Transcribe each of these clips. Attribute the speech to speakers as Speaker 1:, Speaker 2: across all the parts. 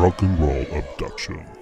Speaker 1: Rock and Roll Abduction.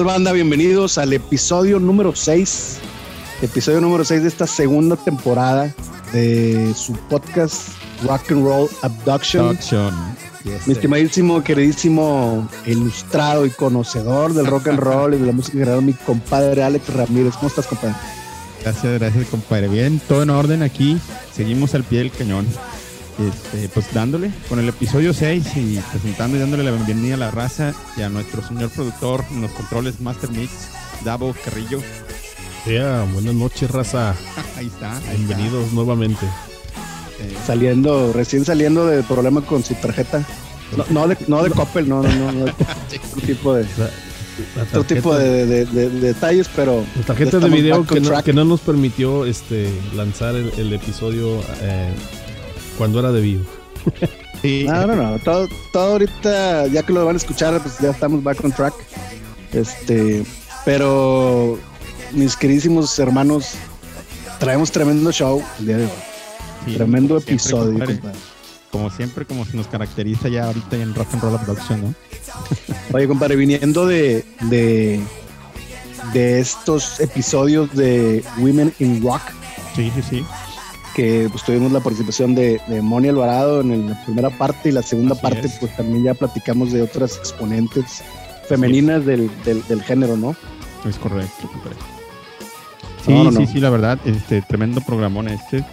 Speaker 2: Tal banda? Bienvenidos al episodio número 6. Episodio número 6 de esta segunda temporada de su podcast Rock and Roll Abduction.
Speaker 3: Production. Yes,
Speaker 2: Mi estimadísimo, queridísimo, ilustrado y conocedor del rock and roll y de la música en general, mi compadre Alex Ramírez. ¿Cómo estás, compadre?
Speaker 3: Gracias, gracias, compadre. Bien, todo en orden aquí. Seguimos al pie del cañón. Este, pues dándole con el episodio 6 y presentando y dándole la bienvenida a la raza y a nuestro señor productor en los controles Master Mix, Davo Carrillo.
Speaker 4: Ya, buenas noches, raza.
Speaker 3: Ahí está. ahí está.
Speaker 4: Bienvenidos nuevamente.
Speaker 3: Eh,
Speaker 2: Saliendo, recién saliendo de problema con su tarjeta. No, no de, no de Coppel, no, no, no, no, otro tipo de,
Speaker 4: La
Speaker 2: otro
Speaker 4: tarjeta-
Speaker 2: tipo de, de- de- de detalles, pero
Speaker 4: la tarjeta de video que no, que no nos permitió este, lanzar el, el episodio eh, cuando era debido.
Speaker 3: sí,
Speaker 2: No, no, no. Todo, todo ahorita, ya que lo van a escuchar, pues ya estamos back on track. Este, pero mis queridísimos hermanos, traemos tremendo show el día de hoy.
Speaker 3: sí,
Speaker 2: tremendo
Speaker 3: como
Speaker 2: episodio,
Speaker 3: compadre. Como siempre, como se nos caracteriza ya ahorita en Rock and Roll Production, ¿no?
Speaker 2: Oye, compadre, viniendo de, de, de estos episodios de Women in Rock,
Speaker 3: Sí, sí, sí.
Speaker 2: Que pues tuvimos la participación de, de Moni Alvarado en la primera parte y la segunda
Speaker 3: Así
Speaker 2: parte,
Speaker 3: es.
Speaker 2: pues también ya platicamos de otras exponentes femeninas del, del, del género, ¿no?
Speaker 3: Es correcto, compadre. Sí,
Speaker 2: No, no,
Speaker 3: sí,
Speaker 2: no.
Speaker 3: sí, la verdad, este tremendo programón este.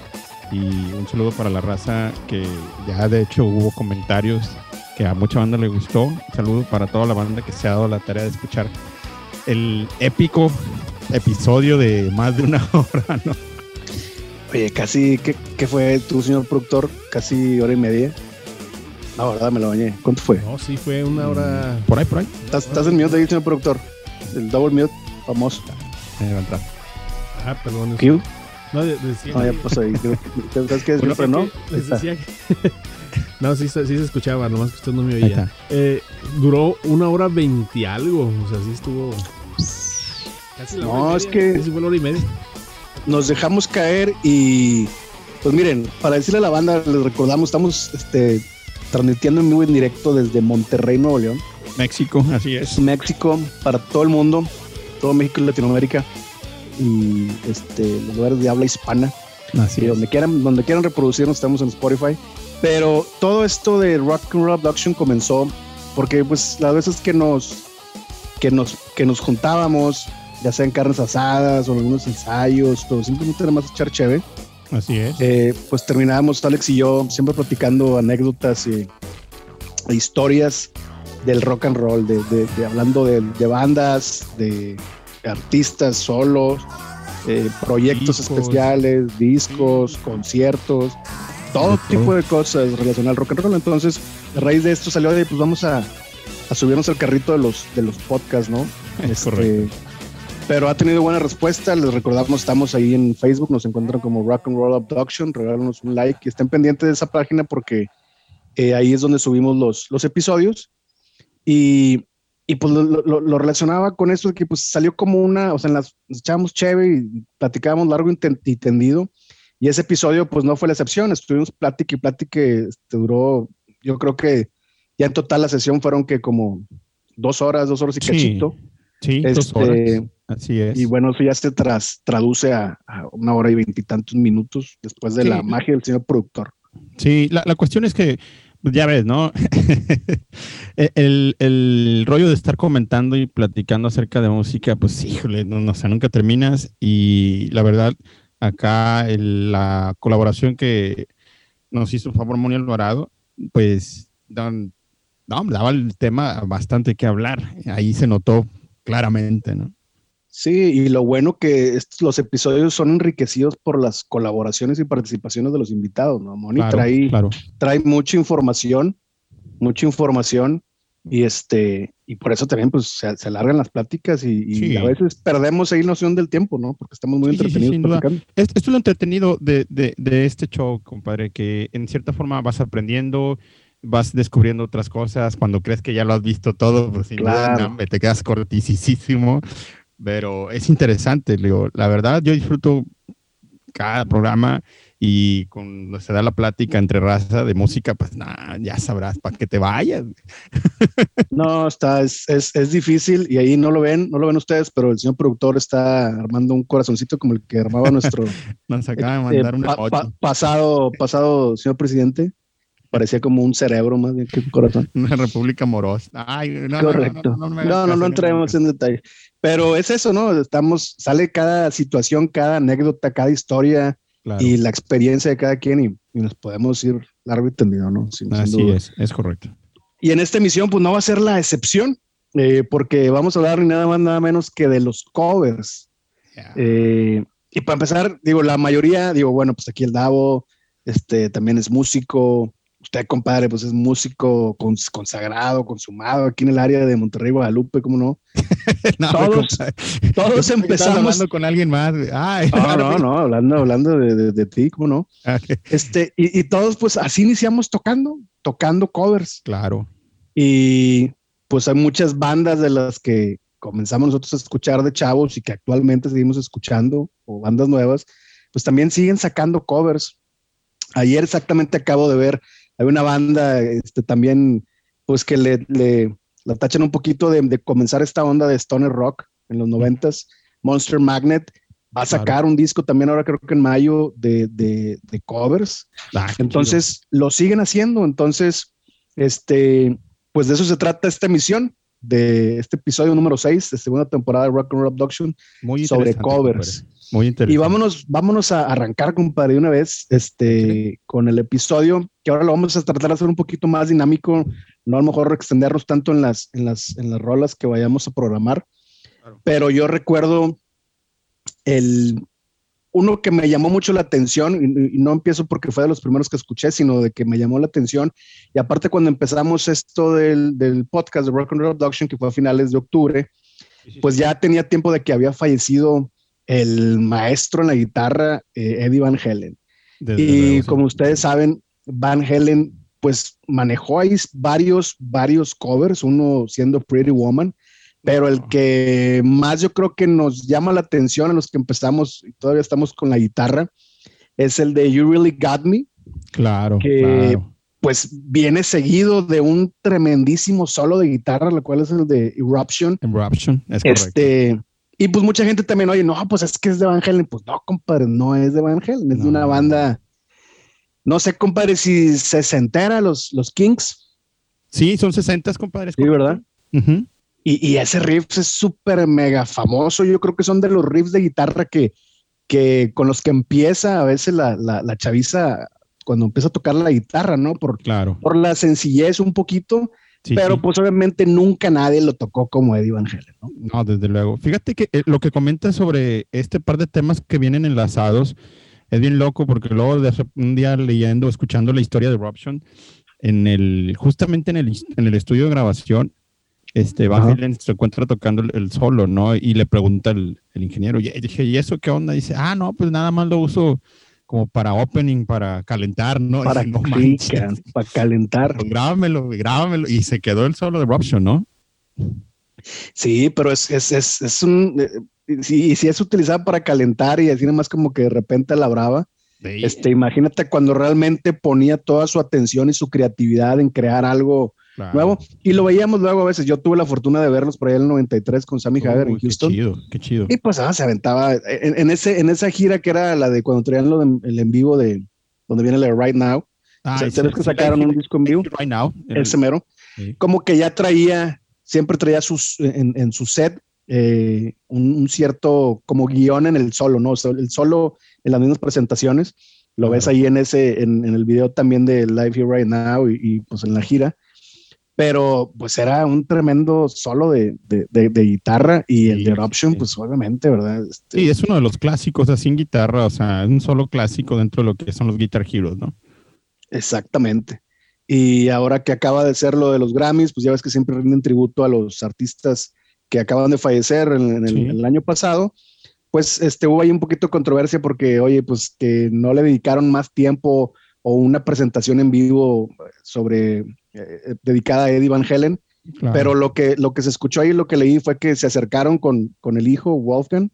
Speaker 3: Y un saludo para la raza que ya de hecho hubo comentarios que a mucha banda le gustó. Un saludo para toda la banda que se ha dado la tarea de escuchar el épico episodio de más de una hora, ¿no?
Speaker 2: Oye, casi, ¿qué, qué fue tu señor productor? Casi hora y media. No, verdad, me lo bañé. ¿Cuánto fue?
Speaker 4: No, sí, fue una hora.
Speaker 3: Por ahí, por ahí.
Speaker 2: ¿Estás, estás en mute ahí, señor productor? El double mute famoso.
Speaker 3: Ahí va a entrar.
Speaker 4: Ah, perdón.
Speaker 2: ¿Q?
Speaker 4: No, de- decía.
Speaker 2: No, ya pasó ahí. ¿Sabes qué?
Speaker 4: Bueno,
Speaker 2: Siempre no.
Speaker 4: les decía que- no, sí, se- sí se escuchaba, nomás que usted no me oía. Eh, duró una hora veinte algo. O sea, sí estuvo. Casi la
Speaker 2: No,
Speaker 4: hora y
Speaker 2: es que-
Speaker 4: Sí, fue la hora y media.
Speaker 2: Nos dejamos caer y pues miren, para decirle a la banda, les recordamos, estamos este, transmitiendo en vivo en directo desde Monterrey, Nuevo León.
Speaker 3: México, así es.
Speaker 2: México, para todo el mundo, todo México y Latinoamérica y este, los lugares de habla hispana.
Speaker 3: Así
Speaker 2: y
Speaker 3: es.
Speaker 2: donde quieran, donde quieran reproducirnos, estamos en Spotify. Pero todo esto de Rock and Roll Abduction comenzó porque pues las veces que nos que nos que nos juntábamos, ya sea en carnes asadas o algunos ensayos, o simplemente nada más echar cheve,
Speaker 3: Así es.
Speaker 2: eh, pues terminábamos Alex y yo siempre platicando anécdotas y e historias del rock and roll, de, de- de hablando de, de bandas, de artistas solos, eh, proyectos
Speaker 3: Discos.
Speaker 2: especiales, discos, conciertos, todo tipo
Speaker 3: todo.
Speaker 2: de cosas relacionadas al rock and roll. Entonces, a raíz de esto salió de, pues vamos a, a subirnos al carrito de los, de los podcasts, ¿no?
Speaker 3: Es
Speaker 2: Este,
Speaker 3: correcto.
Speaker 2: Pero ha tenido buena respuesta. Les recordamos, estamos ahí en Facebook, nos encuentran como Rock and Roll Abduction. Regálanos un like y estén pendientes de esa página porque eh, ahí es donde subimos los, los episodios. Y, y pues lo, lo- lo relacionaba con eso que pues salió como una, o sea, en las, nos echábamos chévere y platicábamos largo y tendido. Y ese episodio pues no fue la excepción. Estuvimos plática y plática. Este, duró, yo creo que ya en total la sesión fueron que como dos horas, dos horas y
Speaker 3: Sí.
Speaker 2: cachito.
Speaker 3: Sí, dos
Speaker 2: Este,
Speaker 3: horas. Así es.
Speaker 2: Y bueno, eso ya se tras, traduce a, a una hora y veintitantos minutos después de
Speaker 3: Sí.
Speaker 2: la magia del señor productor.
Speaker 3: Sí, la, la cuestión es que, pues, ya ves, ¿no? el, el rollo de estar comentando y platicando acerca de música, pues híjole, no, no, o sea, nunca terminas. Y la verdad, acá el- la colaboración que nos hizo favor Moni Alvarado, pues dan- no, daba el tema bastante que hablar. Ahí se notó claramente, ¿no?
Speaker 2: Sí, y lo bueno que estos, los episodios son enriquecidos por las colaboraciones y participaciones de los invitados, ¿no? Moni
Speaker 3: Claro,
Speaker 2: trae,
Speaker 3: claro.
Speaker 2: trae mucha información, mucha información, y este, y por eso también pues se, se alargan las pláticas y, y
Speaker 3: Sí.
Speaker 2: a veces perdemos ahí noción del tiempo, ¿no? Porque estamos muy
Speaker 3: Sí, sí, sí,
Speaker 2: entretenidos
Speaker 3: sin duda.
Speaker 2: platicando.
Speaker 3: Es- Esto es lo entretenido de, de- de este show, compadre, que en cierta forma vas aprendiendo, vas descubriendo otras cosas. Cuando crees que ya lo has visto todo, pues sin
Speaker 2: Claro.
Speaker 3: te quedas cortisísimo. Pero es interesante, digo, la verdad, yo disfruto cada programa y cuando se da la plática entre raza de música, pues nada, ya sabrás para que te vayas.
Speaker 2: No, está, es, es, es difícil y ahí no lo ven, no lo ven ustedes, pero el señor productor está armando un corazoncito como el que armaba nuestro
Speaker 3: Nos acaba de
Speaker 2: eh,
Speaker 3: mandar un
Speaker 2: pa-
Speaker 3: emoji.
Speaker 2: pa- pasado, pasado señor presidente. Parecía como un cerebro más bien que un corazón.
Speaker 3: Una república amorosa. Ay, no, no, no,
Speaker 2: Correcto.
Speaker 3: no, no, no
Speaker 2: No, no, no entremos en detalle. Pero es eso, ¿no? Estamos, sale cada situación, cada anécdota, cada historia
Speaker 3: Claro.
Speaker 2: y la experiencia de cada quien y, y nos podemos ir largo y tendido, ¿no? Sin- sin
Speaker 3: Así
Speaker 2: duda.
Speaker 3: es, es correcto.
Speaker 2: Y en esta emisión, pues no va a ser la excepción, eh, porque vamos a hablar ni nada más, nada menos que de los covers. Eh, y para empezar, digo, la mayoría, digo, bueno, pues aquí el Davo, este, también es músico. Usted, compadre, pues es músico cons- consagrado, consumado aquí en el área de Monterrey, Guadalupe, ¿cómo no?
Speaker 3: No,
Speaker 2: Todos-. Todos empezamos.
Speaker 3: hablando con alguien más. Ay,
Speaker 2: No, no, no, hablando, hablando de, de- de ti, ¿cómo no? Este, y, y todos, pues así iniciamos tocando, tocando covers.
Speaker 3: Claro.
Speaker 2: Y pues hay muchas bandas de las que comenzamos nosotros a escuchar de chavos y que actualmente seguimos escuchando, o bandas nuevas, pues también siguen sacando covers. Ayer exactamente acabo de ver, hay una banda este, también, pues que le, le la tachan un poquito de, de comenzar esta onda de stoner rock en los noventas, Monster Magnet. Va a
Speaker 3: Claro.
Speaker 2: sacar un disco también ahora creo que en mayo de, de, de covers.
Speaker 3: Ah,
Speaker 2: Entonces lo siguen haciendo. Entonces, este, pues de eso se trata esta emisión de este episodio número 6 de segunda temporada de Rock and Roll Abduction.
Speaker 3: Muy
Speaker 2: sobre covers.
Speaker 3: Muy interesante.
Speaker 2: Y vámonos, vámonos a arrancar, compadre, de una vez, este, con el episodio, que ahora lo vamos a tratar de hacer un poquito más dinámico, no a lo mejor extendernos tanto en las, en las, en las rolas que vayamos a programar.
Speaker 3: Claro.
Speaker 2: Pero yo recuerdo el uno que me llamó mucho la atención, y, y no empiezo porque fue de los primeros que escuché, sino de que me llamó la atención. Y aparte, cuando empezamos esto del, del podcast de Rock and Roll Abduction, que fue a finales de octubre, pues ya tenía tiempo de que había fallecido el maestro en la guitarra, eh, Eddie Van Halen.
Speaker 3: Desde
Speaker 2: y
Speaker 3: luego, sí.
Speaker 2: como ustedes saben, Van Halen pues manejó ahí varios, varios covers, uno siendo Pretty Woman, pero el que más yo creo que nos llama la atención a los que empezamos y todavía estamos con la guitarra es el de You Really Got Me,
Speaker 3: Claro,
Speaker 2: que-
Speaker 3: claro.
Speaker 2: pues viene seguido de un tremendísimo solo de guitarra, lo cual es el de Eruption.
Speaker 3: Eruption, es correcto.
Speaker 2: Este, y pues mucha gente también, oye, no, pues es que es de Van Halen. Pues no, compadre, no es de Van Halen, es de una banda. No sé, compadre, si se se entera los, los Kings,
Speaker 3: Sí, son 60, compadres.
Speaker 2: sí, ¿verdad? Y, y ese riff es súper mega famoso. Yo creo que son de los riffs de guitarra que, que con los que empieza a veces la, la, la chaviza cuando empieza a tocar la guitarra, ¿no? Por,
Speaker 3: Claro.
Speaker 2: por la sencillez un poquito,
Speaker 3: Sí,
Speaker 2: pero
Speaker 3: sí.
Speaker 2: pues obviamente nunca nadie lo tocó como Eddie Van Halen, ¿no?
Speaker 3: No, desde luego. Fíjate que eh, lo que comentas sobre este par de temas que vienen enlazados es bien loco porque luego de un día leyendo, escuchando la historia de Eruption, en el, justamente en el, en el estudio de grabación, este Van. Halen se encuentra tocando el, el solo, ¿no? Y le pregunta el, el ingeniero, y dije, ¿y eso qué onda? dice, ah, no, pues nada más lo uso como para opening, para calentar, ¿no?
Speaker 2: Para,
Speaker 3: no
Speaker 2: para calentar.
Speaker 3: pues grábamelo, grábamelo. Y se quedó el solo de Eruption, ¿no?
Speaker 2: Sí, pero es, es, es, es un. eh, sí, si es utilizada para calentar y así nada más como que de repente la brava. Este, imagínate cuando realmente ponía toda su atención y su creatividad en crear algo
Speaker 3: Claro.
Speaker 2: nuevo. Y lo veíamos luego a veces. Yo tuve la fortuna de verlos por ahí en el 93 con Sammy Hagar en
Speaker 3: Uy, qué
Speaker 2: Houston.
Speaker 3: chido, qué chido.
Speaker 2: Y pues ah, se aventaba en, en ese, en esa gira que era la de cuando traían lo de- el en vivo de donde viene la de Right Now.
Speaker 3: Ah,
Speaker 2: o sea, ¿sabes que sacaron un disco en vivo?
Speaker 3: Right now. El-
Speaker 2: Ese mero.
Speaker 3: sí.
Speaker 2: Como que ya traía, siempre traía sus, en, en su set eh, un, un cierto como guion en el solo, ¿no? O sea, el solo en las mismas presentaciones. Lo ves ahí en ese, en, en el video también de Live Here Right Now y, y, pues en la gira. Pero pues era un tremendo solo de, de, de- de guitarra y el
Speaker 3: Sí,
Speaker 2: de Eruption,
Speaker 3: sí.
Speaker 2: pues obviamente, ¿verdad? Este,
Speaker 3: Sí, es uno de los clásicos así en guitarra, o sea, es un solo clásico dentro de lo que son los Guitar Heroes, ¿no?
Speaker 2: Exactamente. Y ahora que acaba de ser lo de los Grammys, pues ya ves que siempre rinden tributo a los artistas que acaban de fallecer en, en el,
Speaker 3: Sí.
Speaker 2: en el año pasado. Pues este, hubo ahí un poquito de controversia porque, oye, pues que no le dedicaron más tiempo o una presentación en vivo sobre eh, dedicada a Eddie Van.
Speaker 3: Claro.
Speaker 2: Pero lo que, lo que se escuchó ahí, lo que leí fue que se acercaron con, con el hijo Wolfgang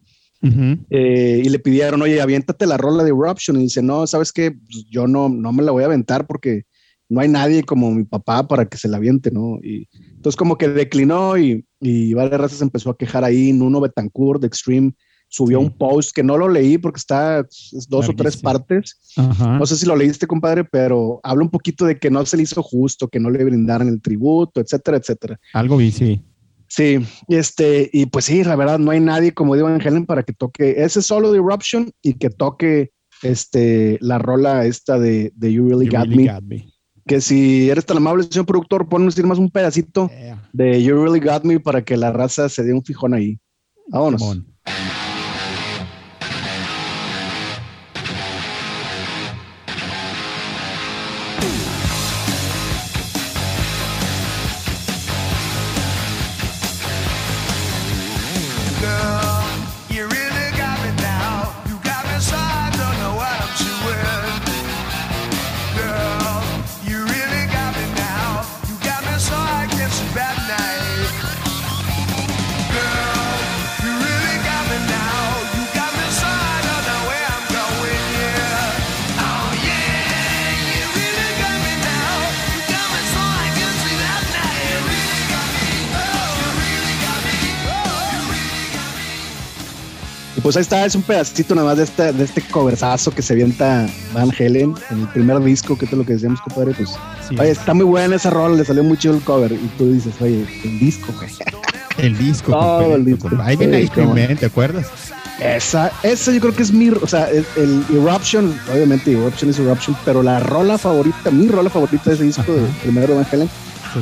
Speaker 2: eh, y le pidieron, oye, aviéntate la rola de Eruption. Y dice, no, ¿sabes qué? Pues yo no, no me la voy a aventar porque no hay nadie como mi papá para que se la aviente, ¿no? Y entonces como que declinó y, y varias razas empezó a quejar ahí. Nuno Betancourt de Extreme subió
Speaker 3: Sí.
Speaker 2: un post que no lo leí porque está es dos o tres partes.
Speaker 3: Ajá.
Speaker 2: No sé si lo leíste, compadre, pero habla un poquito de que no se le hizo justo, que no le brindaran el tributo, etcétera, etcétera.
Speaker 3: Algo vi, sí.
Speaker 2: Sí, este, y pues sí, la verdad, no hay nadie como Van Halen para que toque ese solo de Eruption y que toque este, la rola esta de, de You Really,
Speaker 3: You
Speaker 2: Got,
Speaker 3: really
Speaker 2: Me.
Speaker 3: got me.
Speaker 2: Que si eres tan amable, señor productor, ponnos más un pedacito
Speaker 3: Yeah.
Speaker 2: de You Really Got Me para que la raza se dé un fijón ahí. Vámonos. Pues ahí está, es un pedacito nada más de este, de este coversazo que se avienta Van Halen en el primer disco, que es lo que decíamos, compadre. Pues,
Speaker 3: Sí.
Speaker 2: oye, está muy buena esa rola, le salió muy chido el cover. Y tú dices, oye, el disco, güey.
Speaker 3: El disco.
Speaker 2: Todo el disco.
Speaker 3: Ahí viene
Speaker 2: no.
Speaker 3: Man, ¿te acuerdas?
Speaker 2: Esa, esa yo creo que es mi, o sea, el, el Eruption, obviamente Eruption es Eruption, pero la rola favorita, mi rola favorita de ese disco de primero de Van Halen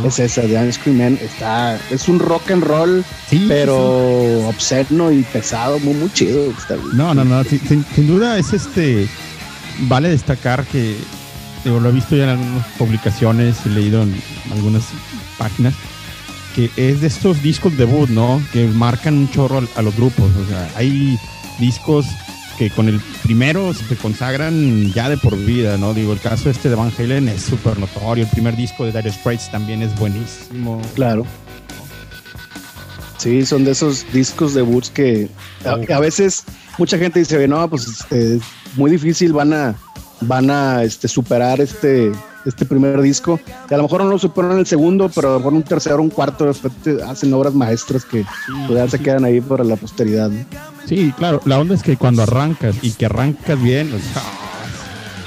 Speaker 2: es esa de Ice Cream Man. Está, es un rock and roll,
Speaker 3: Sí.
Speaker 2: pero
Speaker 3: sí.
Speaker 2: obsceno y pesado, muy, muy chido. Está,
Speaker 3: No, no, no. Sin, sin- duda es este. Vale destacar que digo, lo he visto ya en algunas publicaciones y leído en algunas páginas que es de estos discos debut, ¿no? Que marcan un chorro a, a los grupos. O sea, hay discos que con el primero se consagran ya de por vida, ¿no? Digo, el caso este de Van Halen es súper notorio. El primer disco de Dire Straits también es buenísimo.
Speaker 2: Claro. Sí, son de esos discos debuts que a, a veces mucha gente dice, no, pues es muy difícil, van a, van a este, superar este, este primer disco. Y a lo mejor no lo superan en el segundo, pero a lo mejor un tercero, un cuarto, después te hacen obras maestras que pues, se quedan ahí para la posteridad. ¿no?
Speaker 3: Sí, claro. La onda es que cuando arrancas y que arrancas bien,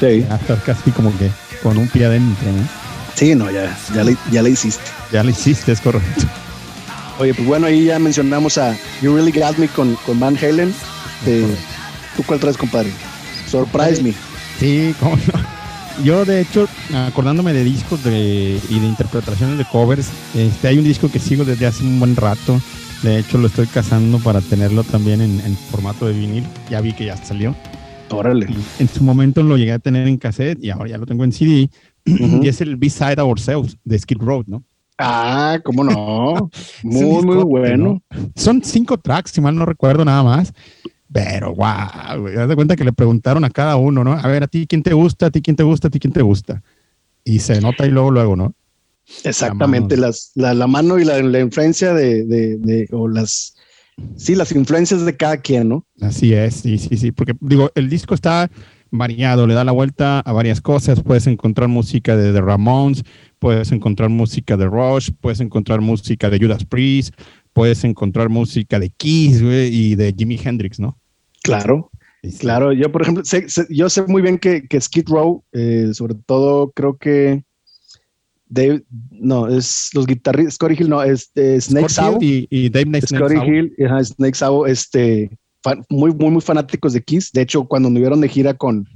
Speaker 2: Sí,
Speaker 3: estás casi como que con un pie adentro, ¿no?
Speaker 2: sí, no, ya, ya, le, ya le hiciste.
Speaker 3: Ya lo hiciste, es correcto.
Speaker 2: Oye, pues bueno, ahí ya mencionamos a You Really Got Me con, con Van Halen. Este, ¿Tú cuál traes, compadre? Surprise Me.
Speaker 3: Sí, cómo no. Yo, de hecho, acordándome de discos de, y de interpretaciones de covers, este, hay un disco que sigo desde hace un buen rato. De hecho, lo estoy cazando para tenerlo también en, en formato de vinil. Ya vi que ya salió.
Speaker 2: Órale.
Speaker 3: Y en su momento lo llegué a tener en cassette y ahora ya lo tengo en CD.
Speaker 2: Ujú.
Speaker 3: Y es el B-Side Ourselves de Skid Row, ¿no?
Speaker 2: Ah, cómo no. Muy, muy
Speaker 3: discote,
Speaker 2: bueno.
Speaker 3: ¿no? Son cinco tracks, si mal no recuerdo nada más. Pero wow, güey, haz de cuenta que le preguntaron a cada uno, ¿no? A ver, a ti quién te gusta, a ti quién te gusta, a ti quién te gusta. Y se nota ahí luego, luego, ¿no?
Speaker 2: Exactamente.
Speaker 3: La
Speaker 2: Las, la, la mano y la, la influencia de, de, de- o las, sí, las influencias de cada quien, ¿no?
Speaker 3: Así es, sí, sí, sí. Porque digo, el disco está variado, le da la vuelta a varias cosas. Puedes encontrar música de The Ramones, puedes encontrar música de Rush, puedes encontrar música de Judas Priest, puedes encontrar música de Kiss y de Jimi Hendrix, ¿no?
Speaker 2: Claro,
Speaker 3: Este,
Speaker 2: claro. Yo, por ejemplo, sé- sé- yo sé muy bien que, que Skid Row, eh, sobre todo creo que Dave, no, es los guitarristas, Scotty Hill, no, es eh, Snake Sabo.
Speaker 3: Y, y Dave Snake.
Speaker 2: Hill, ajá, Snake Sabo, este, fan- muy, muy, muy fanáticos de Kiss. De hecho, cuando anduvieron de gira con,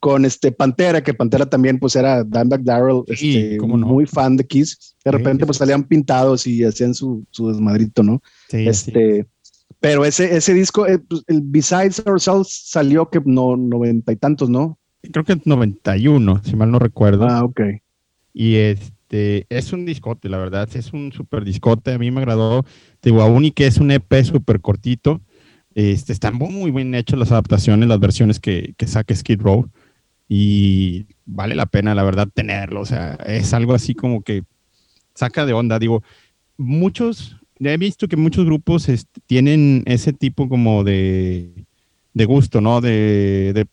Speaker 2: con este Pantera, que Pantera también pues era Dimebag Darrell, este,
Speaker 3: no.
Speaker 2: muy fan de Kiss. De repente
Speaker 3: sí,
Speaker 2: pues salían pintados y hacían su, su desmadrito, ¿no?
Speaker 3: Sí, sí.
Speaker 2: este, pero ese, ese disco, eh, pues, el Besides Ourselves salió que no, noventa y tantos, ¿no?
Speaker 3: Creo que es 91, si mal no recuerdo.
Speaker 2: Ah, ok.
Speaker 3: Y este es un discote, la verdad, es un super discote. A mí me agradó. Digo, aún y que es un EP súper cortito, este, están muy, bien hechas las adaptaciones, las versiones que, que saca Skid Row. Y vale la pena, la verdad, tenerlo. O sea, es algo así como que saca de onda. Digo, muchos, he visto que muchos grupos este, tienen ese tipo como de, de gusto, ¿no? De, de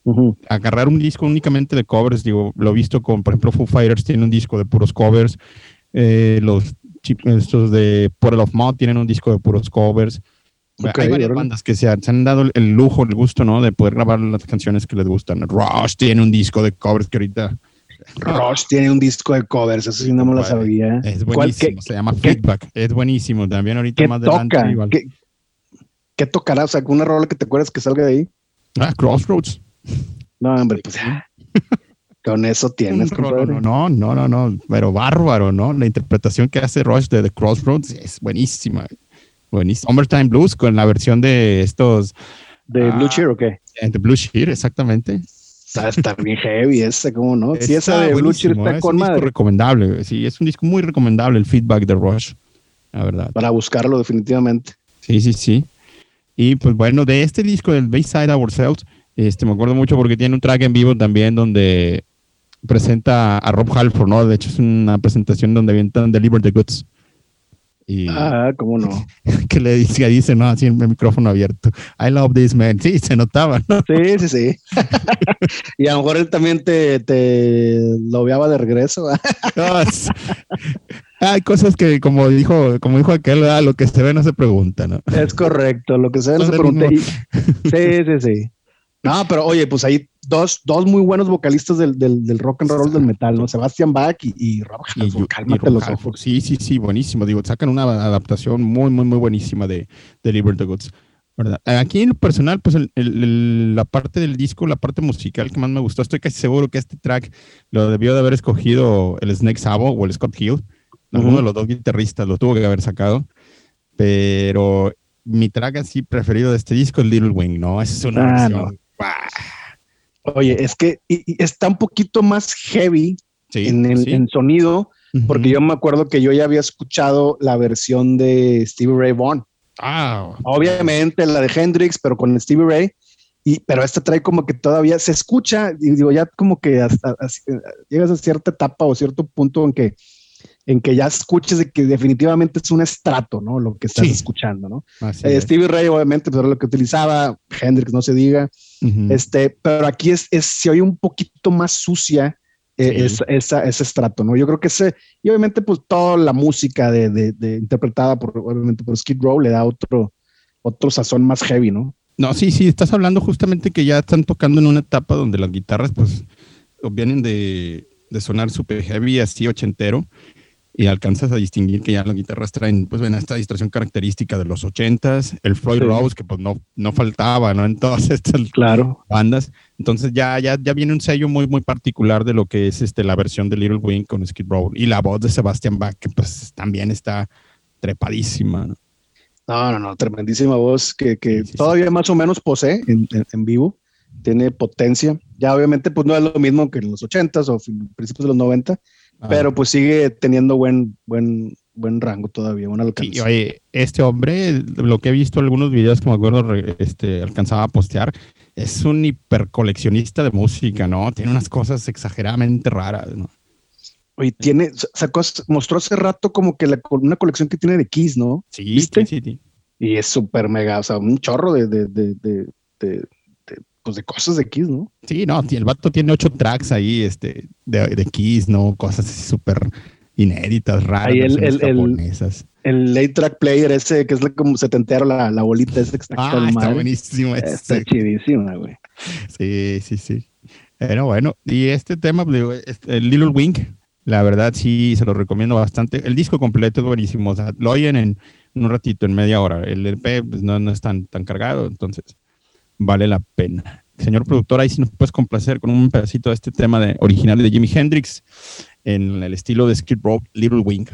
Speaker 3: agarrar un disco únicamente de covers, digo, lo he visto con, por ejemplo, Foo Fighters tiene un disco de puros covers, eh, los estos de Portal of Mud tienen un disco de puros covers. Hay varias bandas que se han, se han dado el- lujo, el gusto, ¿no? De poder grabar las canciones que les gustan. Rush tiene un disco de covers que ahorita
Speaker 2: Rush tiene un disco de covers, eso sí no me lo sabía.
Speaker 3: es
Speaker 2: ¿Cuál-
Speaker 3: buenísimo, se llama
Speaker 2: qué-
Speaker 3: Feedback, es buenísimo. También ahorita
Speaker 2: ¿Qué
Speaker 3: más adelante
Speaker 2: toca?
Speaker 3: igual.
Speaker 2: ¿Qué, qué tocará? O sea, una rola que te acuerdas que salga de ahí.
Speaker 3: Ah, Crossroads.
Speaker 2: No, hombre, pues ya. Con eso tienes,
Speaker 3: No, no, no, no, no, no, pero bárbaro, ¿no? La interpretación que hace Rush de The Crossroads es buenísima. Buenísima. Summertime Blues con la versión de estos,
Speaker 2: ¿De
Speaker 3: Ah.
Speaker 2: Blue Cheer o qué?
Speaker 3: eh, de Blue Sheer, exactamente.
Speaker 2: Está, está bien heavy esa, ¿cómo no? Sí, esa
Speaker 3: Está
Speaker 2: de Blue Cheer
Speaker 3: buenísimo,
Speaker 2: está
Speaker 3: es
Speaker 2: con
Speaker 3: un disco recomendable, sí, es un disco muy recomendable el feedback de Rush, la verdad.
Speaker 2: Para buscarlo definitivamente.
Speaker 3: Sí, sí, sí. Y pues bueno, de este disco del Bayside Ourselves, este, me acuerdo mucho porque tiene un track en vivo también donde presenta a Rob Halford, ¿no? De hecho es una presentación donde avientan Deliver the Goods. Y
Speaker 2: Ah, cómo no.
Speaker 3: que le dice, dice, ¿no? Así en el micrófono abierto. I love this man. Sí, se notaba, ¿no?
Speaker 2: Sí, sí, sí. y a lo mejor él también te, te lo veaba de regreso.
Speaker 3: es- Hay cosas que, como dijo, como dijo aquel, ¿verdad? lo que se ve no se pregunta, ¿no?
Speaker 2: Es correcto, lo que se ve no se pregunta. Y- Sí, sí, sí. No, pero oye, pues hay dos, dos muy buenos vocalistas del, del, del rock and roll del metal, ¿no? Sebastian Bach y, y Rob Halford. Cálmate
Speaker 3: y Rob
Speaker 2: los
Speaker 3: Halford.
Speaker 2: ojos.
Speaker 3: Sí, sí, sí, buenísimo. Digo, sacan una adaptación muy, muy, muy buenísima de, de Deliver the Goods. ¿verdad? Aquí en lo personal, pues el- el- el- la parte del disco, la parte musical que más me gustó, estoy casi seguro que este track lo debió de haber escogido el Snake Sabo o el Scott Hill. Alguno de los dos guitarristas lo tuvo que haber sacado. Pero mi track así preferido de este disco es Little Wing, ¿no? Es una
Speaker 2: Ah,
Speaker 3: versión.
Speaker 2: no. Oye, es que y- y está un poquito más heavy
Speaker 3: Sí,
Speaker 2: en, el,
Speaker 3: sí.
Speaker 2: en sonido, porque yo me acuerdo que yo ya había escuchado la versión de Stevie Ray Vaughan.
Speaker 3: Ah,
Speaker 2: Obviamente la de Hendrix, pero con Stevie Ray. Y, pero esta trae como que todavía se escucha, y digo, ya como que hasta, llegas a cierta etapa o cierto punto en que, en que ya escuches de que definitivamente es un estrato, ¿no? Lo que estás
Speaker 3: Sí.
Speaker 2: escuchando, ¿no? Eh,
Speaker 3: es.
Speaker 2: Stevie Ray, obviamente, pues era lo que utilizaba, Hendrix, no se diga.
Speaker 3: Ujú.
Speaker 2: Este, pero aquí es, es, se oye un poquito más sucia eh,
Speaker 3: Sí.
Speaker 2: esa- esa- ese estrato, ¿no? Yo creo que ese, y obviamente, pues toda la música de, de- de- interpretada por, obviamente, por Skid Row le da otro, otro sazón más heavy, ¿no?
Speaker 3: No, sí, sí, estás hablando justamente que ya están tocando en una etapa donde las guitarras pues vienen de, de sonar super heavy, así ochentero, y alcanzas a distinguir que ya las guitarras traen pues bueno, esta distorsión característica de los ochentas, el Floyd
Speaker 2: Sí.
Speaker 3: Rose que pues no, no faltaba, ¿no? En todas estas
Speaker 2: Claro.
Speaker 3: bandas. Entonces ya, ya, ya viene un sello muy, muy particular de lo que es este, la versión de Little Wing con Skid Row y la voz de Sebastian Bach, que pues también está trepadísima, ¿no?
Speaker 2: No, no, no, tremendísima voz que, que
Speaker 3: Sí, sí,
Speaker 2: todavía más o menos posee en, en- en vivo, tiene potencia. Ya obviamente pues no es lo mismo que en los ochentas o fin- principios de los 90,
Speaker 3: Ah.
Speaker 2: pero pues sigue teniendo buen, buen, buen rango todavía, buen alcance.
Speaker 3: Sí, oye, este hombre, lo que he visto en algunos videos que me acuerdo este, alcanzaba a postear, es un hipercoleccionista de música, ¿no? Tiene unas cosas exageradamente raras, ¿no?
Speaker 2: Oye, tiene, sacó, mostró hace rato como que la, una colección que tiene de Kiss, ¿no?
Speaker 3: Sí,
Speaker 2: ¿Viste?
Speaker 3: sí, sí, sí.
Speaker 2: Y es súper mega, o sea, un chorro de, de- de pues de cosas de Kiss, ¿no?
Speaker 3: Sí, no, el vato tiene ocho tracks ahí, este, de, de Kiss, ¿no? Cosas así súper inéditas, raras,
Speaker 2: Ahí el- el- el-
Speaker 3: japonesas.
Speaker 2: El late track player ese que es como setentero, la, la bolita ese que está
Speaker 3: Ah, está
Speaker 2: madre.
Speaker 3: buenísimo
Speaker 2: Está
Speaker 3: ese.
Speaker 2: chidísima, güey.
Speaker 3: Sí, sí, sí. Pero bueno, y este tema, pues, este, el Little Wing, la verdad sí se lo recomiendo bastante. El disco completo es buenísimo, o sea, lo oyen en un ratito, en media hora. El EP pues, no, no es tan, tan cargado, entonces vale la pena. Señor productor, ahí sí nos puedes complacer con un pedacito de este tema de, original de Jimi Hendrix en el estilo de Skid Row, Little Wing.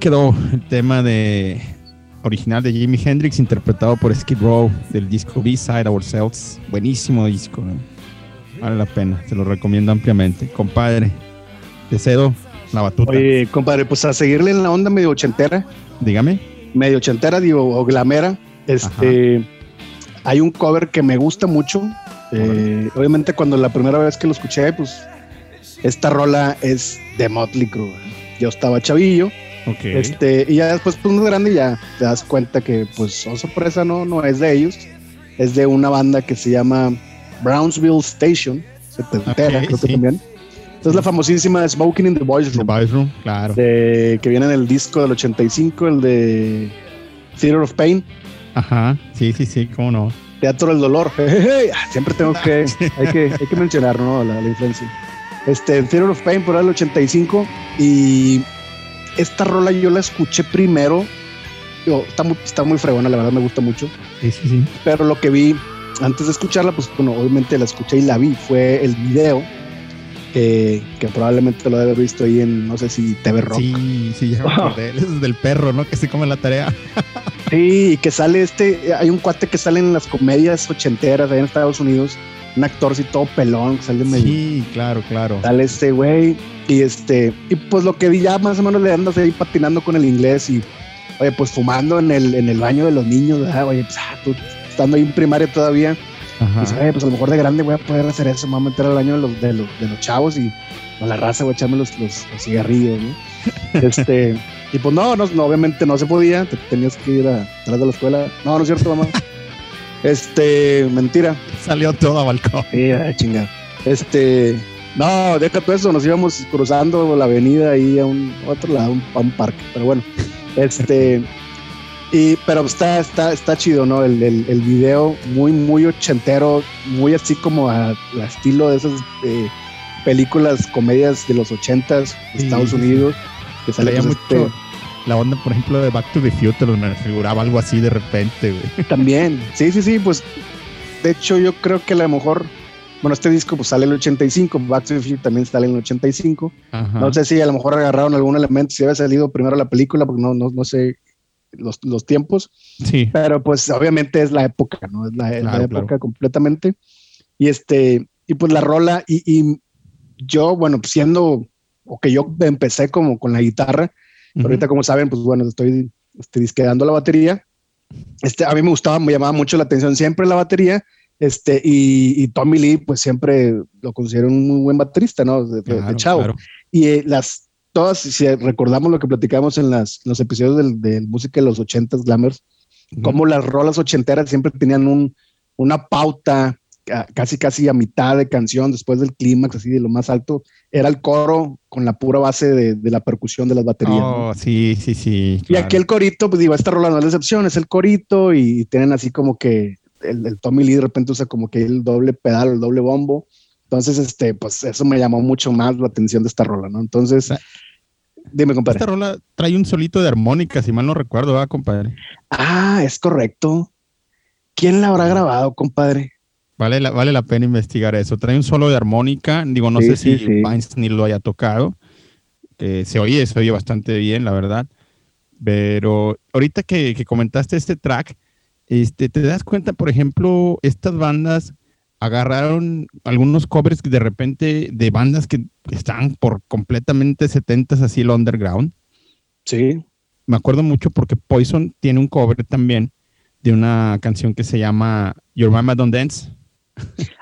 Speaker 3: Quedó el tema de original de Jimi Hendrix interpretado por Skid Row del disco B-Side Ourselves. Buenísimo disco. ¿no? Vale la pena, se lo recomiendo ampliamente. Compadre, te cedo la batuta.
Speaker 2: Oye, compadre, pues a seguirle en la onda medio ochentera,
Speaker 3: Dígame.
Speaker 2: medio ochentera, digo, o glamera. Este, hay un cover que me gusta mucho. Eh, obviamente, cuando la primera vez que lo escuché, pues esta rola es de Motley Crue. Yo estaba chavillo, Este, y ya después, pues, más grande, ya te das cuenta que, pues, oh sorpresa, no, no es de ellos. Es de una banda que se llama Brownsville Station, setentera,
Speaker 3: Ok,
Speaker 2: creo que también. Entonces, la famosísima Smoking in the Boys
Speaker 3: The
Speaker 2: Room
Speaker 3: Boys Room, claro.
Speaker 2: de- que viene en el disco del 85, el de Theater of Pain,
Speaker 3: Ajá, sí, sí, sí, cómo no.
Speaker 2: Teatro del Dolor. Siempre tengo que, hay que, hay que mencionar, ¿no? La, la influencia. Este, Theater of Pain por el 85 y esta rola yo la escuché primero. Está, muy, está muy fregona, la verdad me gusta mucho.
Speaker 3: Sí, sí, sí.
Speaker 2: Pero lo que vi antes de escucharla, pues bueno, obviamente la escuché y la vi, fue el video. eh, que probablemente lo debe haber visto ahí en, no sé si TV Rock.
Speaker 3: Sí, sí, ya me acordé. Ese es del perro, ¿no? Que se come la tarea.
Speaker 2: Sí, y que sale este, hay un cuate que sale en las comedias ochenteras ahí en Estados Unidos, un actor así todo pelón, que sale medio,
Speaker 3: Sí, claro, claro.
Speaker 2: sale este güey, y este, y pues lo que vi ya más o menos le andas ahí patinando con el inglés y, oye, pues fumando en el, en el baño de los niños, ¿verdad? oye, pues ah, tú estando ahí en primaria todavía, pues,
Speaker 3: Ajá.
Speaker 2: oye, pues a lo mejor de grande voy a poder hacer eso, me voy a meter al baño de los, de los, de los chavos y con la raza voy a echarme los, los, los cigarrillos, ¿no? Este, y pues no, no, no, obviamente no se podía, te tenías que ir a- atrás de la escuela. No, no es cierto, mamá. Este, mentira.
Speaker 3: Salió todo a balcón.
Speaker 2: Sí. Este, no, deja todo eso, nos íbamos cruzando la avenida ahí a un otro lado, a un, parque, pero bueno, este, y, pero está, está, está chido, ¿no? El, el, el video muy, muy ochentero, muy así como a, a estilo de esas eh, películas, comedias de los ochentas de Estados
Speaker 3: sí.
Speaker 2: Unidos, que sale
Speaker 3: Traía
Speaker 2: pues,
Speaker 3: mucho
Speaker 2: este-
Speaker 3: la onda, por ejemplo, de Back to the Future, me figuraba algo así de repente, güey.
Speaker 2: También, sí, sí, sí, pues de hecho yo creo que a lo mejor, bueno, este disco pues sale en el 85, Back to the Future también sale en el 85,
Speaker 3: Ajá.
Speaker 2: no sé si a lo mejor agarraron algún elemento, si había salido primero la película, porque no, no, no sé los, los tiempos,
Speaker 3: Sí.
Speaker 2: pero pues obviamente es la época, ¿no? Es la, la época
Speaker 3: claro.
Speaker 2: completamente. Y este, y pues la rola, y, y yo, bueno, pues siendo, o que yo empecé como con la guitarra, pero ahorita, como saben, pues bueno, estoy disqueando la batería. Este, a mí me gustaba, me llamaba mucho la atención siempre la batería. Este, y, y Tommy Lee, pues siempre lo considero un muy buen baterista, ¿no? De, de- de
Speaker 3: Claro,
Speaker 2: chavo.
Speaker 3: claro.
Speaker 2: Y eh, las, todas, si recordamos lo que platicamos en las, en los episodios del, de música de los ochentas, Glammers,
Speaker 3: Ujú.
Speaker 2: como las rolas ochenteras siempre tenían un, una pauta casi casi a mitad de canción, después del clímax, así de lo más alto, era el coro con la pura base de, de la percusión de las baterías. ¿no?
Speaker 3: Oh, sí, sí, sí.
Speaker 2: Y aquí el corito, pues digo, esta rola no es la excepción, es el corito y tienen así como que el, el Tommy Lee de repente usa como que el doble pedal, el doble bombo. Entonces, este, pues eso me llamó mucho más la atención de esta rola, ¿no? Entonces,
Speaker 3: Ah.
Speaker 2: dime, compadre.
Speaker 3: Esta rola trae un solito de armónica, si mal no recuerdo, ¿verdad, compadre?
Speaker 2: Ah, es correcto. ¿Quién la habrá grabado, compadre?
Speaker 3: Vale la, vale la pena investigar eso. Trae un solo de armónica. Digo, no
Speaker 2: Sí,
Speaker 3: sé
Speaker 2: sí,
Speaker 3: si
Speaker 2: sí.
Speaker 3: Weinstein lo haya tocado. Eh, se oye, se oye bastante bien, la verdad. Pero ahorita que, que comentaste este track, este, te das cuenta, por ejemplo, estas bandas agarraron algunos covers de repente de bandas que están por completamente 70s así el underground.
Speaker 2: Sí.
Speaker 3: Me acuerdo mucho porque Poison tiene un cover también de una canción que se llama Your Mama Don't Dance,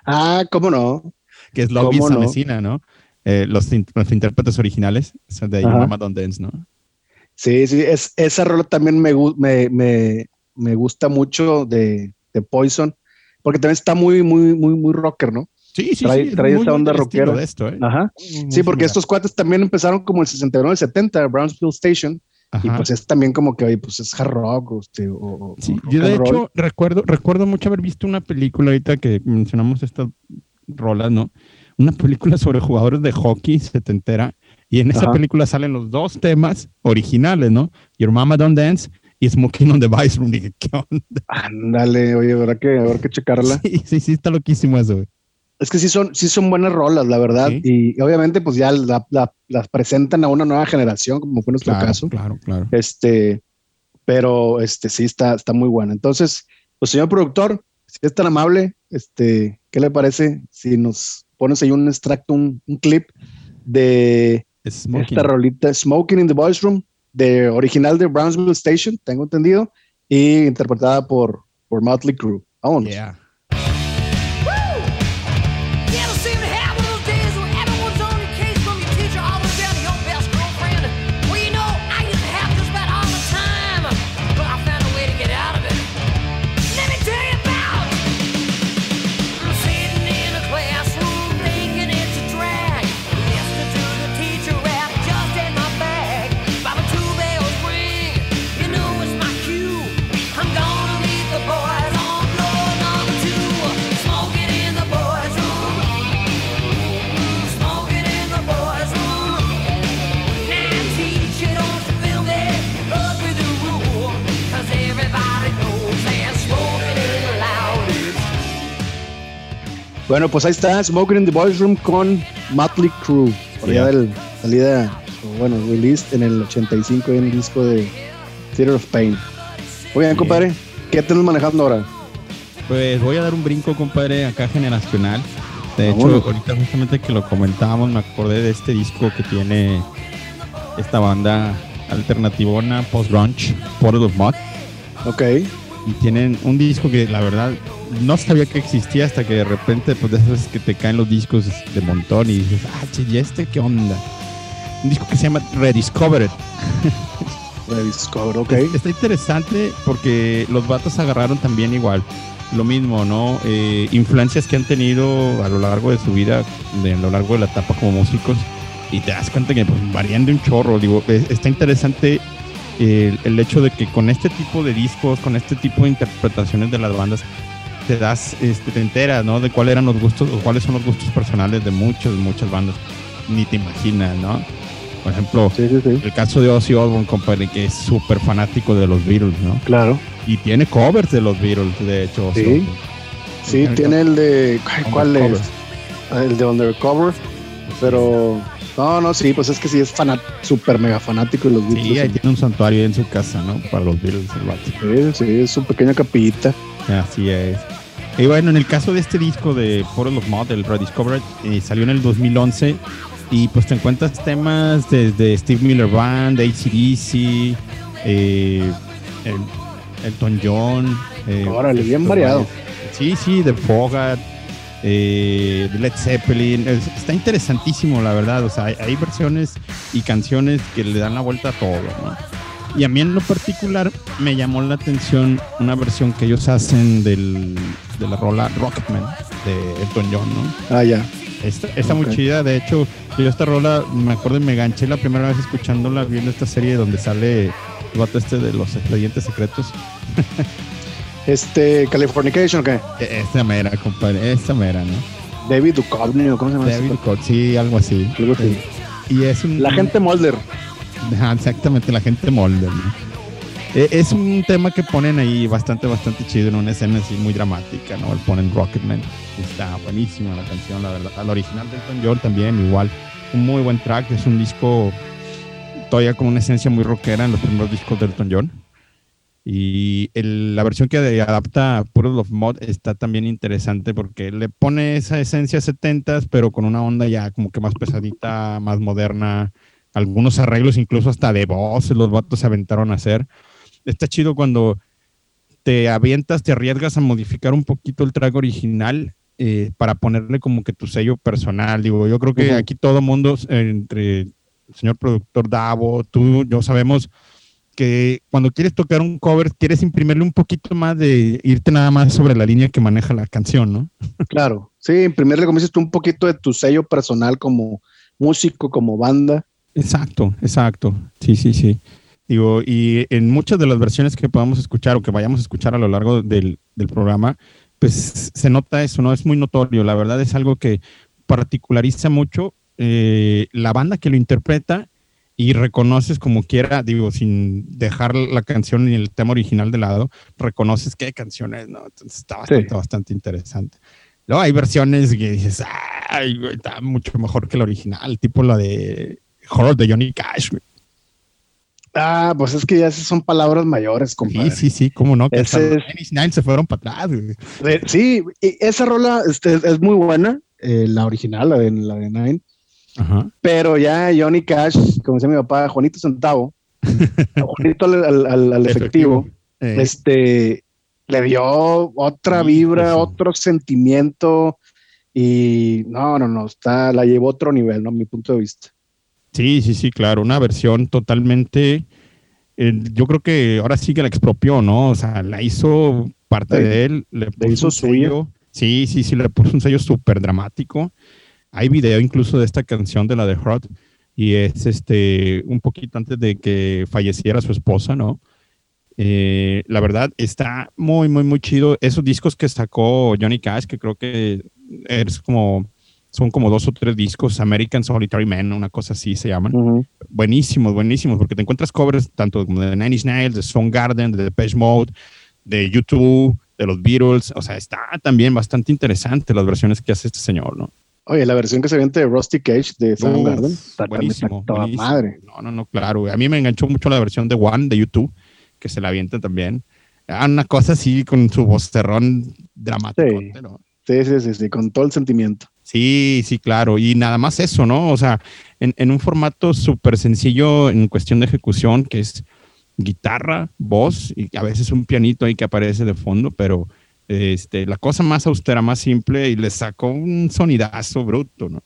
Speaker 2: Ah, cómo no.
Speaker 3: que es Love
Speaker 2: ¿Cómo
Speaker 3: Is
Speaker 2: no?
Speaker 3: ¿no? Eh, los, los intérpretes originales son de
Speaker 2: Ajá.
Speaker 3: Mama Don't Dance, ¿no?
Speaker 2: Sí, sí, es, esa rola también me, me, me, me gusta mucho de, de Poison, porque también está muy, muy, muy, muy rocker, ¿no?
Speaker 3: Sí, sí,
Speaker 2: Trae-
Speaker 3: sí. es
Speaker 2: trae
Speaker 3: muy,
Speaker 2: esa onda rockera.
Speaker 3: de esto, ¿eh?
Speaker 2: Ajá.
Speaker 3: Muy, muy
Speaker 2: Sí, porque
Speaker 3: similar.
Speaker 2: estos cuates también empezaron como el 69, el 70, Brownsville Station, y pues es también como que, oye, pues es hard rock, o, este, o-
Speaker 3: Sí,
Speaker 2: o
Speaker 3: yo de
Speaker 2: roll.
Speaker 3: hecho recuerdo, recuerdo mucho haber visto una película ahorita que mencionamos estas rolas, ¿no? Una película sobre jugadores de hockey setentera y en esa
Speaker 2: Ajá.
Speaker 3: película salen los dos temas originales, ¿no? Your Mama Don't Dance y Smoking on the Vice Room. Dije, ¿qué onda?
Speaker 2: Ándale, oye, habrá que, habrá que checarla.
Speaker 3: Sí, sí, sí, está loquísimo eso, güey.
Speaker 2: Es que sí son, sí son buenas rolas, la verdad.
Speaker 3: Sí.
Speaker 2: Y obviamente, pues ya la- la- las presentan a una nueva generación, como fue nuestro
Speaker 3: Claro,
Speaker 2: caso.
Speaker 3: claro, claro.
Speaker 2: Este, pero este sí está, está muy buena. Entonces, pues señor productor, si es tan amable, este, ¿qué le parece si nos pones ahí un extracto, un, un clip de
Speaker 3: Smoking.
Speaker 2: esta rolita Smoking in the Boys Room, de original de Brownsville Station, tengo entendido, y interpretada por, por Motley Crue. Vámonos.
Speaker 3: Yeah.
Speaker 2: Bueno, pues ahí está, Smoking in the Boys Room con Motley Crue. Por allá
Speaker 3: Yeah.
Speaker 2: del salida, bueno, released en el 85 en el disco de Theater of Pain. Oigan,
Speaker 3: Bien.
Speaker 2: compadre, ¿qué tenés manejando ahora?
Speaker 3: Pues voy a dar un brinco, compadre, acá generacional. De hecho, ahorita justamente que lo comentábamos, me acordé de este disco que tiene esta banda alternativona post-grunge, Portal of Mud.
Speaker 2: Ok.
Speaker 3: Y tienen un disco que la verdad no sabía que existía hasta que de repente, pues de esas veces que te caen los discos de montón y dices, ah, che, ¿y este qué onda? Un disco que se llama Rediscovered.
Speaker 2: Rediscover, ok.
Speaker 3: Es- Está interesante porque los vatos agarraron también igual. Lo mismo, ¿no? Eh, influencias que han tenido a lo largo de su vida, de, a lo largo de la etapa como músicos. Y te das cuenta que pues, varían de un chorro. Digo, es- está interesante el, el hecho de que con este tipo de discos, con este tipo de interpretaciones de las bandas, te das, este, te enteras, ¿no? De cuáles eran los gustos o cuáles son los gustos personales de muchas, muchas bandas. Ni te imaginas, ¿no? Por ejemplo,
Speaker 2: Sí, sí, sí.
Speaker 3: el caso de Ozzy Osbourne, compadre, que es súper fanático de los Beatles, ¿no?
Speaker 2: Claro.
Speaker 3: Y tiene covers de los Beatles, de hecho.
Speaker 2: Sí. Sí, tiene el de. ¿Cuál es? El de Undercover. Pero. No, no, sí, pues es que sí es súper mega fanático de los
Speaker 3: Sí,
Speaker 2: Beatles.
Speaker 3: ahí tiene un santuario en su casa, ¿no? Para los Beatles, el vato.
Speaker 2: Sí, sí, es su pequeña capillita.
Speaker 3: Así es. Y bueno, en el caso de este disco de Portal of Mud, el Rediscovered, eh, salió en el 2011 y pues te encuentras temas desde Steve Miller Band, ACDC, eh, el- Elton John. eh,
Speaker 2: Órale, bien variado.
Speaker 3: Sí, sí, de Fogat, eh, Led Zeppelin. Es- está interesantísimo, la verdad. O sea, hay, hay versiones y canciones que le dan la vuelta a todo, ¿no? Y a mí en lo particular me llamó la atención una versión que ellos hacen del, de la rola Rocketman de Elton John, ¿no?
Speaker 2: Ah, ya.
Speaker 3: Está, está
Speaker 2: Ok.
Speaker 3: muy chida, de hecho, yo esta rola, me acuerdo y me ganché la primera vez escuchándola, viendo esta serie donde sale el vato este de los expedientes secretos.
Speaker 2: Este, Californication, ¿qué?
Speaker 3: E- Esta mera, compadre, esta mera, ¿no?
Speaker 2: David Duchovny, ¿o ¿cómo se llama?
Speaker 3: David
Speaker 2: cuate?
Speaker 3: Duchovny, sí, algo así.
Speaker 2: Algo así.
Speaker 3: Y es un...
Speaker 2: La gente Molder.
Speaker 3: Exactamente, la gente molde. ¿no? Eh, es un tema que ponen ahí bastante, bastante chido en una escena así muy dramática, ¿no? El ponen Rocketman. Está buenísima la canción, la verdad. La original de Elton John también, igual. Un muy buen track. Es un disco todavía con una esencia muy rockera en los primeros discos de Elton John. Y el- la versión que adapta Puddle of Mod está también interesante porque le pone esa esencia 70s, pero con una onda ya como que más pesadita, más moderna. Algunos arreglos, incluso hasta de voz, los vatos se aventaron a hacer. Está chido cuando te avientas, te arriesgas a modificar un poquito el track original eh, para ponerle como que tu sello personal. Digo, yo creo que aquí todo mundo, eh, entre el señor productor Davo, tú, yo sabemos que cuando quieres tocar un cover, quieres imprimirle un poquito más de irte nada más sobre la línea que maneja la canción, ¿no?
Speaker 2: Claro, sí, imprimirle, como dices tú, un poquito de tu sello personal como músico, como banda.
Speaker 3: Exacto, exacto. Sí, sí, sí. Digo, y en muchas de las versiones que podamos escuchar o que vayamos a escuchar a lo largo del, del programa, pues se nota eso, ¿no? Es muy notorio. La verdad es algo que particulariza mucho eh, la banda que lo interpreta y reconoces como quiera, digo, sin dejar la canción ni el tema original de lado, reconoces qué canción es, ¿no? Entonces está bastante,
Speaker 2: Sí.
Speaker 3: bastante interesante. Luego hay versiones que dices, ay, güey, está mucho mejor que la original, tipo la de Horror de Johnny Cash. güey.
Speaker 2: Ah, pues es que ya son palabras mayores, compadre.
Speaker 3: Sí, sí, sí, cómo no, que hasta los se fueron para atrás. güey.
Speaker 2: Sí, y esa rola este, es muy buena, eh, la original, la de, la de Nine,
Speaker 3: Ajá.
Speaker 2: pero ya Johnny Cash, como decía mi papá, Juanito Centavo, Juanito al, al- al- al efectivo,
Speaker 3: Eh,
Speaker 2: este, le dio otra vibra,
Speaker 3: pues,
Speaker 2: otro sentimiento y no, no, no, está, la llevó a otro nivel, ¿no? Mi punto de vista.
Speaker 3: Sí, sí, sí, claro, una versión totalmente, eh, yo creo que ahora sí que la expropió, ¿no? O sea, la hizo parte
Speaker 2: Sí.
Speaker 3: de él, le puso
Speaker 2: hizo
Speaker 3: un sello, sí, sí, sí, le puso un sello súper dramático. Hay video incluso de esta canción de la de Hot y es este un poquito antes de que falleciera su esposa, ¿no? Eh, la verdad está muy, muy, muy chido. Esos discos que sacó Johnny Cash, que creo que es como, son como dos o tres discos, American Solitary Man, una cosa así se llaman. Buenísimos, buenísimos, porque te encuentras covers tanto como de Nine Inch Nails, de Soundgarden, de Depeche Mode, de YouTube, de los Beatles. O sea, está también bastante interesante las versiones que hace este señor, ¿no?
Speaker 2: Oye, la versión que se viene de Rusty Cage de Soundgarden está
Speaker 3: buenísimo,
Speaker 2: toda
Speaker 3: buenísimo.
Speaker 2: madre.
Speaker 3: No, no, no, claro. A mí me enganchó mucho la versión de One de YouTube, que se la avienta también. Ah, una cosa así con su vocerrón dramático.
Speaker 2: Sí.
Speaker 3: ¿no?
Speaker 2: Sí, sí, sí, sí, con todo el sentimiento.
Speaker 3: Sí, sí, claro. Y nada más eso, ¿no? O sea, en, en un formato súper sencillo en cuestión de ejecución, que es guitarra, voz y a veces un pianito ahí que aparece de fondo, pero este, la cosa más austera, más simple y le sacó un sonidazo bruto, ¿no?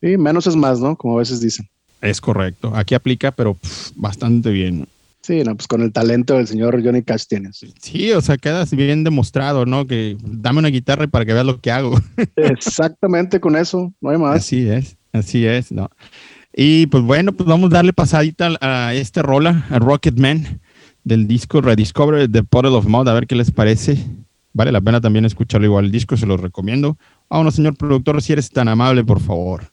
Speaker 2: Sí, menos es más, ¿no? Como a veces dicen.
Speaker 3: Es correcto. Aquí aplica, pero pff, bastante bien. ¿no?
Speaker 2: Sí, no, pues con el talento del señor Johnny Cash tienes.
Speaker 3: Sí, o sea, quedas bien demostrado, ¿no? Que dame una guitarra para que veas lo que hago.
Speaker 2: Exactamente con eso, no hay más.
Speaker 3: Así es, así es, ¿no? Y pues bueno, pues vamos a darle pasadita a, este rola, a Rocket Man, del disco Rediscover The Puddle of Mud, a ver qué les parece. Vale la pena también escucharlo igual, el disco se lo recomiendo. Vámonos, señor productor, si eres tan amable, por favor.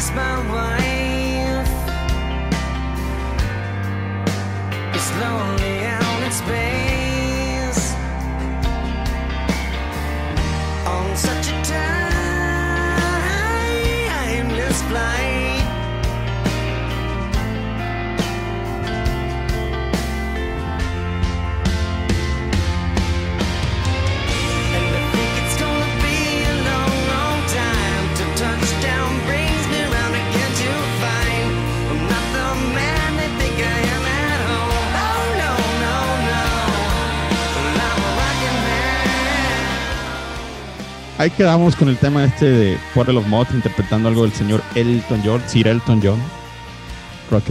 Speaker 5: I miss my wife. It's lonely
Speaker 3: ahí quedamos con el tema este de Portal of Mod interpretando algo del señor Elton John, Sir Elton John.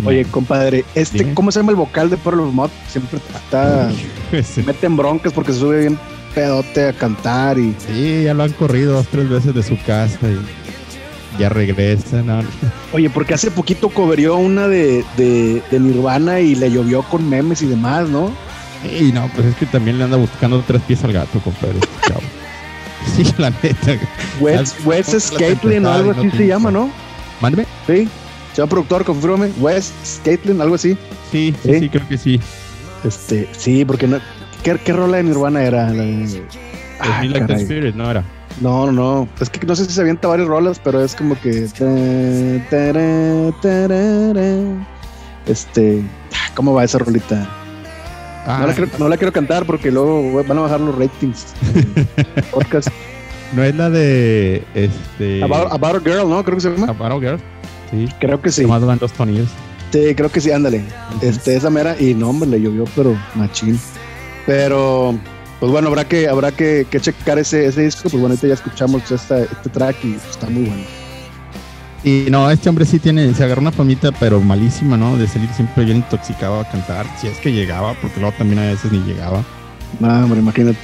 Speaker 2: Oye, compadre, este. ¿cómo se llama el vocal de Pearl of Mod? Siempre está, se mete en broncas porque se sube bien pedote a cantar y
Speaker 3: Sí, ya lo han corrido dos, tres veces de su casa y ya regresa. ¿no?
Speaker 2: Oye, porque hace poquito coverió una de, de, de Nirvana y le llovió con memes y demás, ¿no?
Speaker 3: Y no, pues es que también le anda buscando tres pies al gato, compadre. Sí, la neta.
Speaker 2: Wes, Wes o algo así
Speaker 3: no
Speaker 2: se llama. ¿no?
Speaker 3: Mándeme.
Speaker 2: Sí. Señor productor, confírmame. Wes Scatlin, algo así.
Speaker 3: Sí, sí,
Speaker 2: ¿Sí?
Speaker 3: sí, creo que sí.
Speaker 2: Este, sí, porque no. ¿Qué, qué rola de Nirvana era? La de- Ah,
Speaker 3: Me Like the
Speaker 2: caray.
Speaker 3: Spirit, no era.
Speaker 2: No, no, no. Es que no sé si se avienta varias rolas, pero es como que. Este. ah, ¿Cómo va esa rolita?
Speaker 3: Ah,
Speaker 2: No, la quiero, no la quiero cantar porque luego van a bajar los ratings. Podcast.
Speaker 3: no es la de este
Speaker 2: About, About a Girl, ¿no? Creo que se llama.
Speaker 3: About a Girl. Sí.
Speaker 2: Creo que sí.
Speaker 3: Nomás dan dos tonillos.
Speaker 2: Sí, creo que sí, ándale. Este, esa mera. Y no, hombre, le llovió, pero machín. Pero, pues bueno, habrá que, habrá que, que checar ese, ese disco. Pues bueno, ahorita ya escuchamos esta, este track y está muy bueno.
Speaker 3: Y no, este hombre sí tiene, se agarró una famita, pero malísima, ¿no? De salir siempre bien intoxicado a cantar, si es que llegaba, porque luego también a veces ni llegaba.
Speaker 2: No, hombre, imagínate.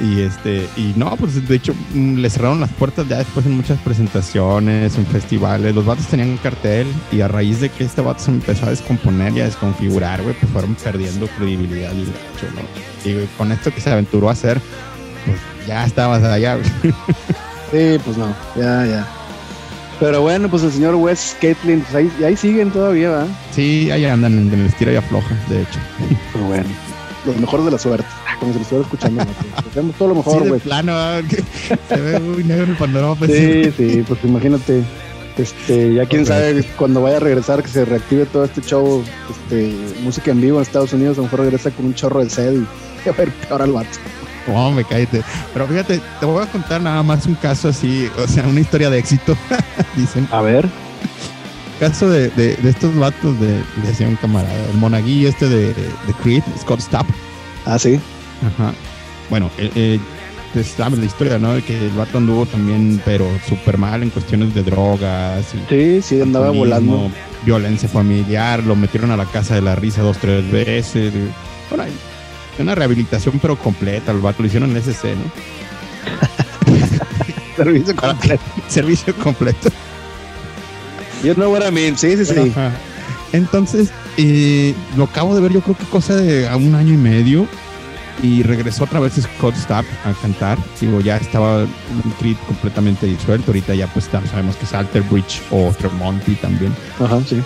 Speaker 3: Y este, y no, pues de hecho mm, le cerraron las puertas ya después en muchas presentaciones, en festivales. Los vatos tenían un cartel y a raíz de que este vato se empezó a descomponer y a desconfigurar, güey, pues fueron perdiendo credibilidad y ¿no? Y con esto que se aventuró a hacer, pues ya estabas allá, güey.
Speaker 2: Sí, pues no, ya, ya. Pero bueno, pues el señor Wes Catlin, pues ahí, ahí siguen todavía, ¿verdad?
Speaker 3: Sí, ahí andan en el estira y afloja, de hecho.
Speaker 2: Pero bueno, los mejores de la suerte. Como si lo estuviera escuchando. Hacemos todo lo
Speaker 3: Sí,
Speaker 2: mejor, güey.
Speaker 3: plano, ah, se ve muy negro el panorama. pues,
Speaker 2: Sí, sí, pues imagínate. Este, ya quién sabe cuando vaya a regresar que se reactive todo este show, este, música en vivo en Estados Unidos, a lo mejor regresa con un chorro de sed y a ver peor al vato.
Speaker 3: No, me cállate. Pero fíjate, te voy a contar nada más un caso así, o sea, una historia de éxito, dicen.
Speaker 2: A ver.
Speaker 3: Caso de, de, de estos vatos de, decía un camarada, el monaguillo este de, de Creed, Scott Stapp.
Speaker 2: Ah, sí.
Speaker 3: Ajá. Bueno, eh, eh, pues, sabes la historia, ¿no? De que el vato anduvo también, pero súper mal en cuestiones de drogas.
Speaker 2: Sí, sí, andaba volando.
Speaker 3: Violencia familiar, lo metieron a la casa de la risa dos, tres veces. Bueno, hay una rehabilitación, pero completa. El vato lo hicieron en SC, ¿no?
Speaker 2: Servicio completo.
Speaker 3: Servicio completo.
Speaker 2: You know what I mean. Sí, sí, sí.
Speaker 3: Ajá. Entonces, eh, lo acabo de ver, yo creo que cosa de a un año y medio. Y regresó otra vez Scott Stapp a cantar. Digo, ya estaba Creed completamente disuelto. Ahorita ya pues sabemos que es Alter Bridge o Tremonti también.
Speaker 2: Ajá, sí.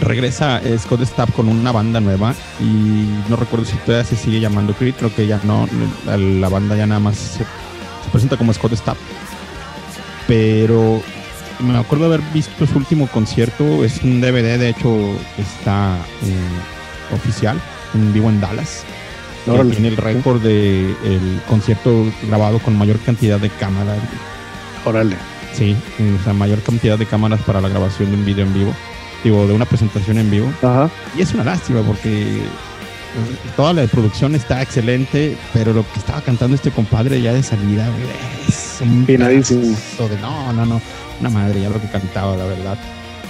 Speaker 3: Regresa eh, Scott Stapp con una banda nueva y no recuerdo si todavía se sigue llamando Creed, creo que ya no, la, banda ya nada más se, se presenta como Scott Stapp. Pero me acuerdo haber visto su último concierto, es un DVD, de hecho está eh, oficial, en vivo en Dallas.
Speaker 2: Órale.
Speaker 3: Tiene el récord de el concierto grabado con mayor cantidad de cámaras.
Speaker 2: Órale.
Speaker 3: Sí, o sea, mayor cantidad de cámaras para la grabación de un video en vivo. Digo, de una presentación en vivo.
Speaker 2: Ajá.
Speaker 3: Y es una lástima porque pues, toda la producción está excelente, pero lo que estaba cantando este compadre ya de salida, es un
Speaker 2: Finadísimo.
Speaker 3: pedazo de no, no, no, una madre ya lo que cantaba, la verdad.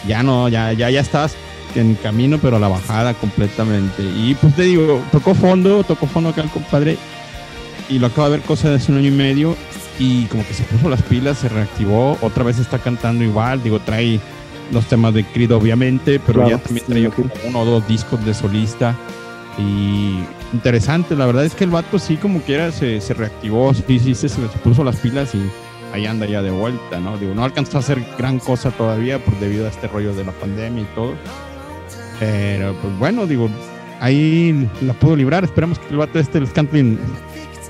Speaker 3: Ya no, ya, ya, ya estabas en camino, pero a la bajada completamente. Y pues te digo, tocó fondo, tocó fondo acá el compadre, y lo acabo de ver cosa de hace un año y medio, y como que se puso las pilas, se reactivó, otra vez está cantando igual, digo, trae los temas de Creed obviamente, pero
Speaker 2: Claro,
Speaker 3: ya también traía
Speaker 2: imagino.
Speaker 3: como uno o dos discos de solista. Y interesante, la verdad es que el vato sí como quiera se, se reactivó, sí, sí, se, se puso las pilas y ahí anda ya de vuelta, ¿no? Digo, no alcanzó a hacer gran cosa todavía por debido a este rollo de la pandemia y todo. Pero pues bueno, digo, ahí la pudo librar. Esperamos que el vato este, el Scantlin,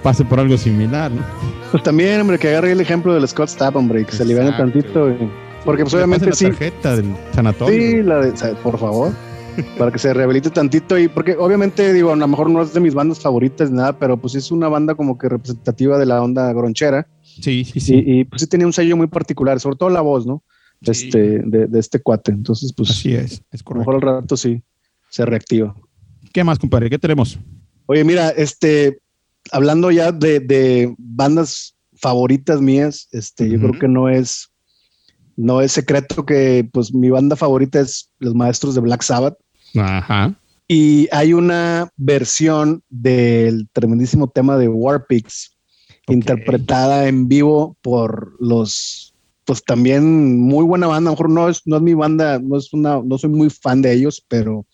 Speaker 3: pase por algo similar, ¿no?
Speaker 2: Pues también, hombre, que agarre el ejemplo del Scott Stapp, hombre, que se aliviane
Speaker 3: Exacto.
Speaker 2: tantito. y- Porque pues obviamente sí.
Speaker 3: la tarjeta del sanatorio.
Speaker 2: Sí, la de, por favor. para que se rehabilite tantito y porque obviamente digo, a lo mejor no es de mis bandas favoritas ni nada, pero pues es una banda como que representativa de la onda gronchera
Speaker 3: Sí, sí, sí.
Speaker 2: y, y, pues sí tenía un sello muy particular, sobre todo la voz, ¿no?
Speaker 3: Sí.
Speaker 2: Este, de, de este cuate. Entonces, pues
Speaker 3: Así es, es
Speaker 2: a lo
Speaker 3: correcto.
Speaker 2: mejor al rato sí se reactiva.
Speaker 3: ¿Qué más, compadre? ¿Qué tenemos?
Speaker 2: Oye, mira, este, hablando ya de, de bandas favoritas mías. Este, yo creo que no es, no es secreto que pues mi banda favorita es Los Maestros de Black Sabbath.
Speaker 3: Ajá.
Speaker 2: Y hay una versión del tremendísimo tema de Warpix,
Speaker 3: Ok.
Speaker 2: interpretada en vivo por los, pues también muy buena banda. A lo mejor no es, no es mi banda, no es una, no soy muy fan de ellos, pero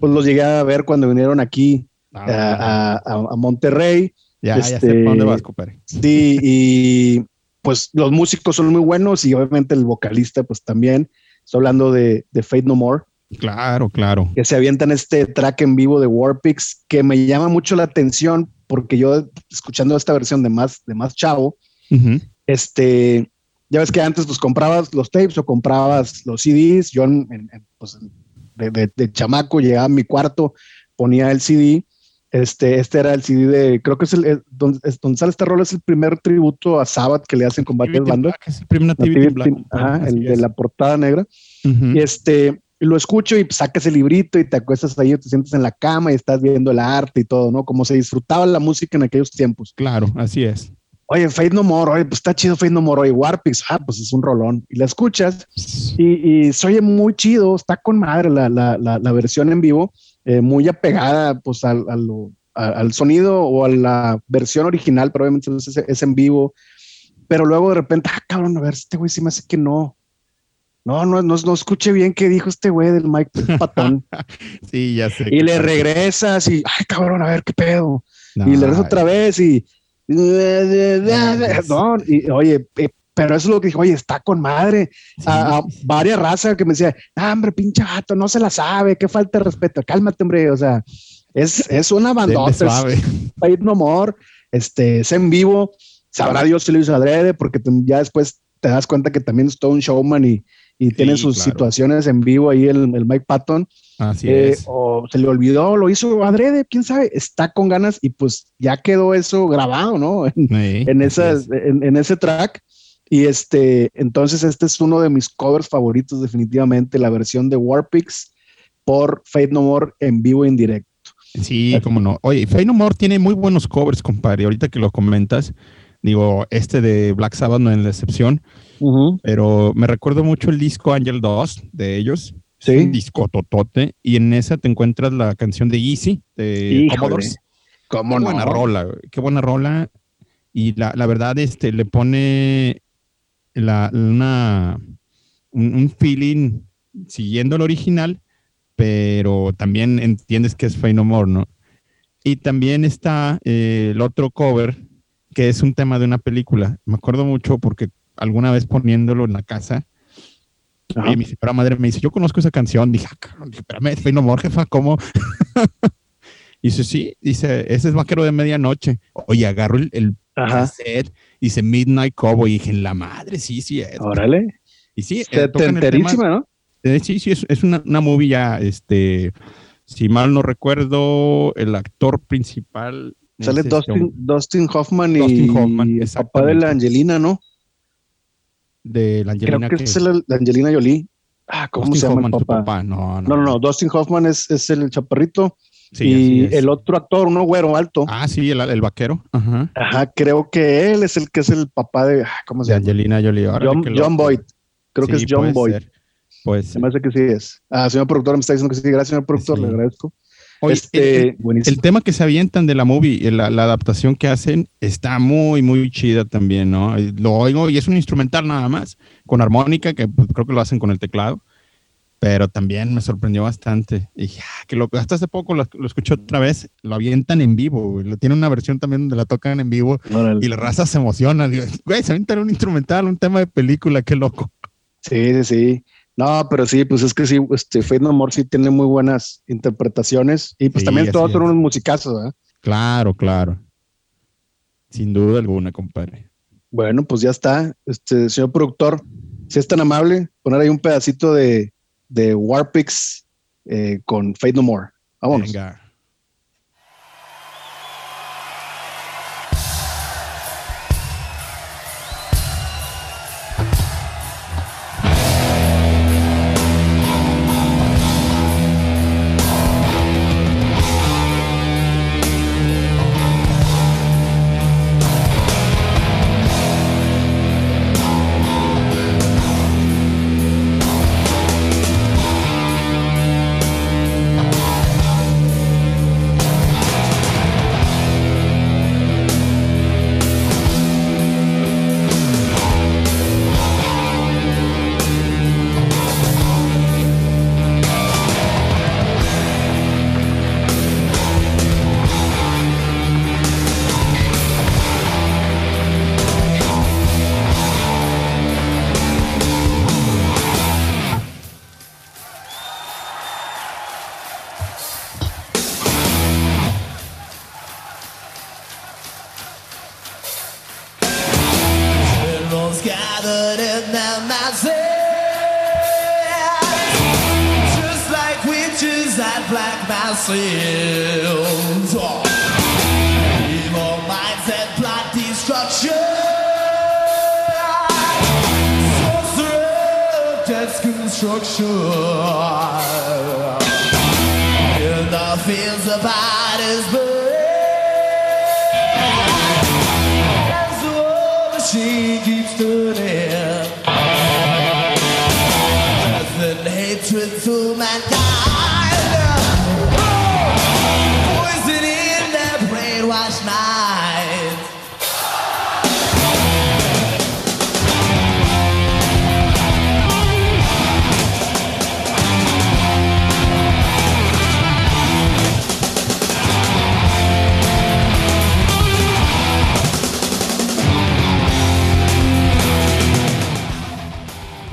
Speaker 2: pues los llegué a ver cuando vinieron aquí
Speaker 3: Ah,
Speaker 2: a, a- a Monterrey.
Speaker 3: ya, ya sé
Speaker 2: este-
Speaker 3: dónde vas, compadre.
Speaker 2: Sí, y pues los músicos son muy buenos y obviamente el vocalista, pues también. Estoy hablando de, de Fate No More,
Speaker 3: Claro, claro.
Speaker 2: que se avientan este track en vivo de Warpix, que me llama mucho la atención porque yo, escuchando esta versión de más, de más chavo, este, ya ves que antes pues comprabas los tapes o comprabas los CDs. Yo, en- en, pues, de, de- de chamaco, llegaba a mi cuarto, ponía el CD. Este, este era el CD de, creo que es el, el- donde, es donde sale este rol, es el primer tributo a Sabbath que le hacen
Speaker 3: Nativity
Speaker 2: bandas.
Speaker 3: Black, es el primer
Speaker 2: Nativity
Speaker 3: Nativity Black.
Speaker 2: Ajá, el de
Speaker 3: es.
Speaker 2: la portada negra.
Speaker 3: Ujú.
Speaker 2: Y este, lo escucho y pues, sacas el librito y te acuestas ahí, te sientes en la cama y estás viendo el arte y todo, ¿no? Como se disfrutaba la música en aquellos tiempos.
Speaker 3: Claro, así es.
Speaker 2: Oye, Fate No More, oye, pues está chido Fate No More, oye, Warpix, ah, pues es un rolón. Y la escuchas y, y se oye muy chido, está con madre la, la, la, la versión en vivo, eh, muy apegada pues al, a lo- a- al sonido o a la versión original, pero obviamente es, es en vivo. Pero luego de repente, ah, cabrón, a ver, este güey sí me hace que no. No, no, no, no escuché bien qué dijo este güey del Mike Patón.
Speaker 3: Sí, ya sé.
Speaker 2: y le regresas y, ay, cabrón, a ver qué pedo
Speaker 3: No,
Speaker 2: y le regreso otra vez y no, y oye, eh, pero eso es lo que dijo, oye, está con madre.
Speaker 3: sí,
Speaker 2: A, a varias razas que me decía, ah, hombre, pinche vato, no se la sabe, qué falta de respeto, cálmate, hombre, o sea, es, es una bandota, es No More, este, es en vivo, sabrá Dios si lo hizo adrede, porque ya después te das cuenta que también es todo un showman y, y tiene sus
Speaker 3: claro.
Speaker 2: situaciones en vivo ahí el, el Mike Patton,
Speaker 3: Así
Speaker 2: eh,
Speaker 3: es.
Speaker 2: o se le olvidó, lo hizo adrede, quién sabe, está con ganas y pues ya quedó eso grabado, ¿no? En,
Speaker 3: Sí,
Speaker 2: en,
Speaker 3: así
Speaker 2: esas,
Speaker 3: es.
Speaker 2: en, en ese track. Y este, entonces este es uno de mis covers favoritos definitivamente, la versión de Warpix por Fate No More en vivo en directo.
Speaker 3: Sí, cómo no. Oye, Fey No More tiene muy buenos covers, compadre. Ahorita que lo comentas, digo, este de Black Sabbath no es la excepción, pero me recuerdo mucho el disco Angel 2 de ellos.
Speaker 2: Sí.
Speaker 3: Es Un disco totote. Y en esa te encuentras la canción de Easy de
Speaker 2: Híjole,
Speaker 3: Commodores.
Speaker 2: ¿Cómo
Speaker 3: Qué
Speaker 2: no?
Speaker 3: buena rola, qué buena rola. Y la, la verdad, este, le pone la, una, un, un feeling siguiendo el original, pero también entiendes que es Fey No More, ¿no? Y también está eh, el otro cover, que es un tema de una película. Me acuerdo mucho porque alguna vez poniéndolo en la casa,
Speaker 2: Ajá.
Speaker 3: oye, mi señora madre me dice, yo conozco esa canción. Dije, ah, cabrón, espérame, es Fey No More, jefa, ¿cómo? Y dice, sí, dice, ese es Vaquero de Medianoche. Oye, agarro el, el
Speaker 2: Ajá.
Speaker 3: Dice Midnight Cowboy, y dije, la madre, sí, sí es.
Speaker 2: Órale.
Speaker 3: Y sí, eh,
Speaker 2: ¿no?
Speaker 3: eh, sí, sí, es, es una, una movie ya, este, si mal no recuerdo, el actor principal.
Speaker 2: Sale
Speaker 3: es este
Speaker 2: Dustin, Dustin Hoffman y
Speaker 3: Dustin Hoffman,
Speaker 2: el papá de la Angelina, ¿no?
Speaker 3: de la Angelina
Speaker 2: Creo que
Speaker 3: que-
Speaker 2: es la, la Angelina Jolie. Ah, ¿cómo
Speaker 3: Dustin
Speaker 2: se llama
Speaker 3: Hoffman,
Speaker 2: el papá?
Speaker 3: no, No,
Speaker 2: no, no. Dustin Hoffman es, es el chaparrito
Speaker 3: Sí,
Speaker 2: y el otro actor, uno güero alto.
Speaker 3: Ah, sí, el, el vaquero. Ajá.
Speaker 2: Ajá, creo que él es el que es el papá de, ah, ¿cómo se
Speaker 3: De
Speaker 2: llama?
Speaker 3: Angelina Jolie.
Speaker 2: John, John. Boyd. Creo que es John
Speaker 3: puede
Speaker 2: Boyd.
Speaker 3: ser. Pues
Speaker 2: Se me hace que sí es. Ah, señor productor, me está diciendo que sí. Gracias, señor productor,
Speaker 3: Sí.
Speaker 2: le agradezco.
Speaker 3: Oye,
Speaker 2: este,
Speaker 3: el- el-
Speaker 2: buenísimo.
Speaker 3: El tema que se avientan de la movie, la, la adaptación que hacen, está muy, muy chida también, ¿no? Y Lo oigo y es un instrumental nada más, con armónica, que creo que lo hacen con el teclado, pero también me sorprendió bastante. Y dije, ah, que lo, hasta hace poco lo, lo escuché otra vez, lo avientan en vivo, güey. Lo tiene una versión también donde la tocan en vivo
Speaker 2: Órale.
Speaker 3: y la raza se emociona. Digo, güey, se avientan un instrumental, un tema de película, qué loco.
Speaker 2: Sí, sí, sí. No, pero sí, pues es que sí, este Fate No More sí tiene muy buenas interpretaciones y pues
Speaker 3: Sí,
Speaker 2: también todos son unos musicazos, ¿verdad?
Speaker 3: Claro, claro. Sin duda alguna, compadre.
Speaker 2: Bueno, pues ya está. Este señor productor, si es tan amable, poner ahí un pedacito de, de Warpix eh, con Fate No More. Vámonos.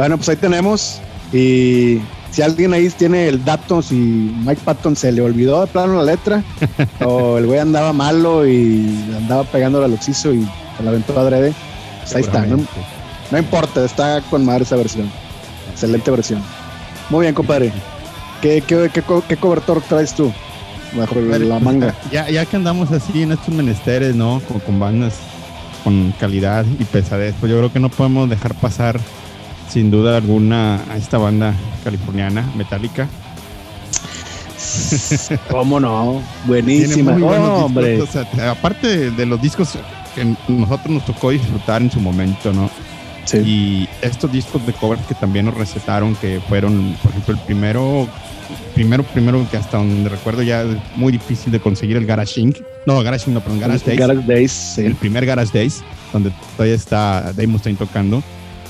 Speaker 2: Bueno, pues ahí tenemos. Y si alguien ahí tiene el dato, si Mike Patton se le olvidó de plano la letra, o el güey andaba malo y andaba pegándole al oxiso y se la aventó adrede, pues ahí está. No, no importa, está con madre esa versión. Excelente versión. Muy bien, compadre. ¿Qué, qué, qué, co- qué cobertor traes tú? Bajo la manga.
Speaker 3: Ya, ya que andamos así en estos menesteres, ¿no? Con, con bandas con calidad y pesadez, pues yo creo que no podemos dejar pasar sin duda alguna a esta banda californiana, Metallica.
Speaker 2: ¿Cómo no? Buenísima.
Speaker 3: muy
Speaker 2: Oh, hombre.
Speaker 3: o sea, aparte de, los discos que nosotros nos tocó disfrutar en su momento, ¿no?
Speaker 2: Sí.
Speaker 3: Y estos discos de covers que también nos recetaron, que fueron, por ejemplo, el primero, primero, primero que hasta donde recuerdo ya es muy difícil de conseguir el Garage Inc. No, Garage Inc. no, perdón, Garage Days.
Speaker 2: Garage Days,
Speaker 3: El
Speaker 2: sí.
Speaker 3: primer Garage Days, donde todavía está Dave Mustaine tocando.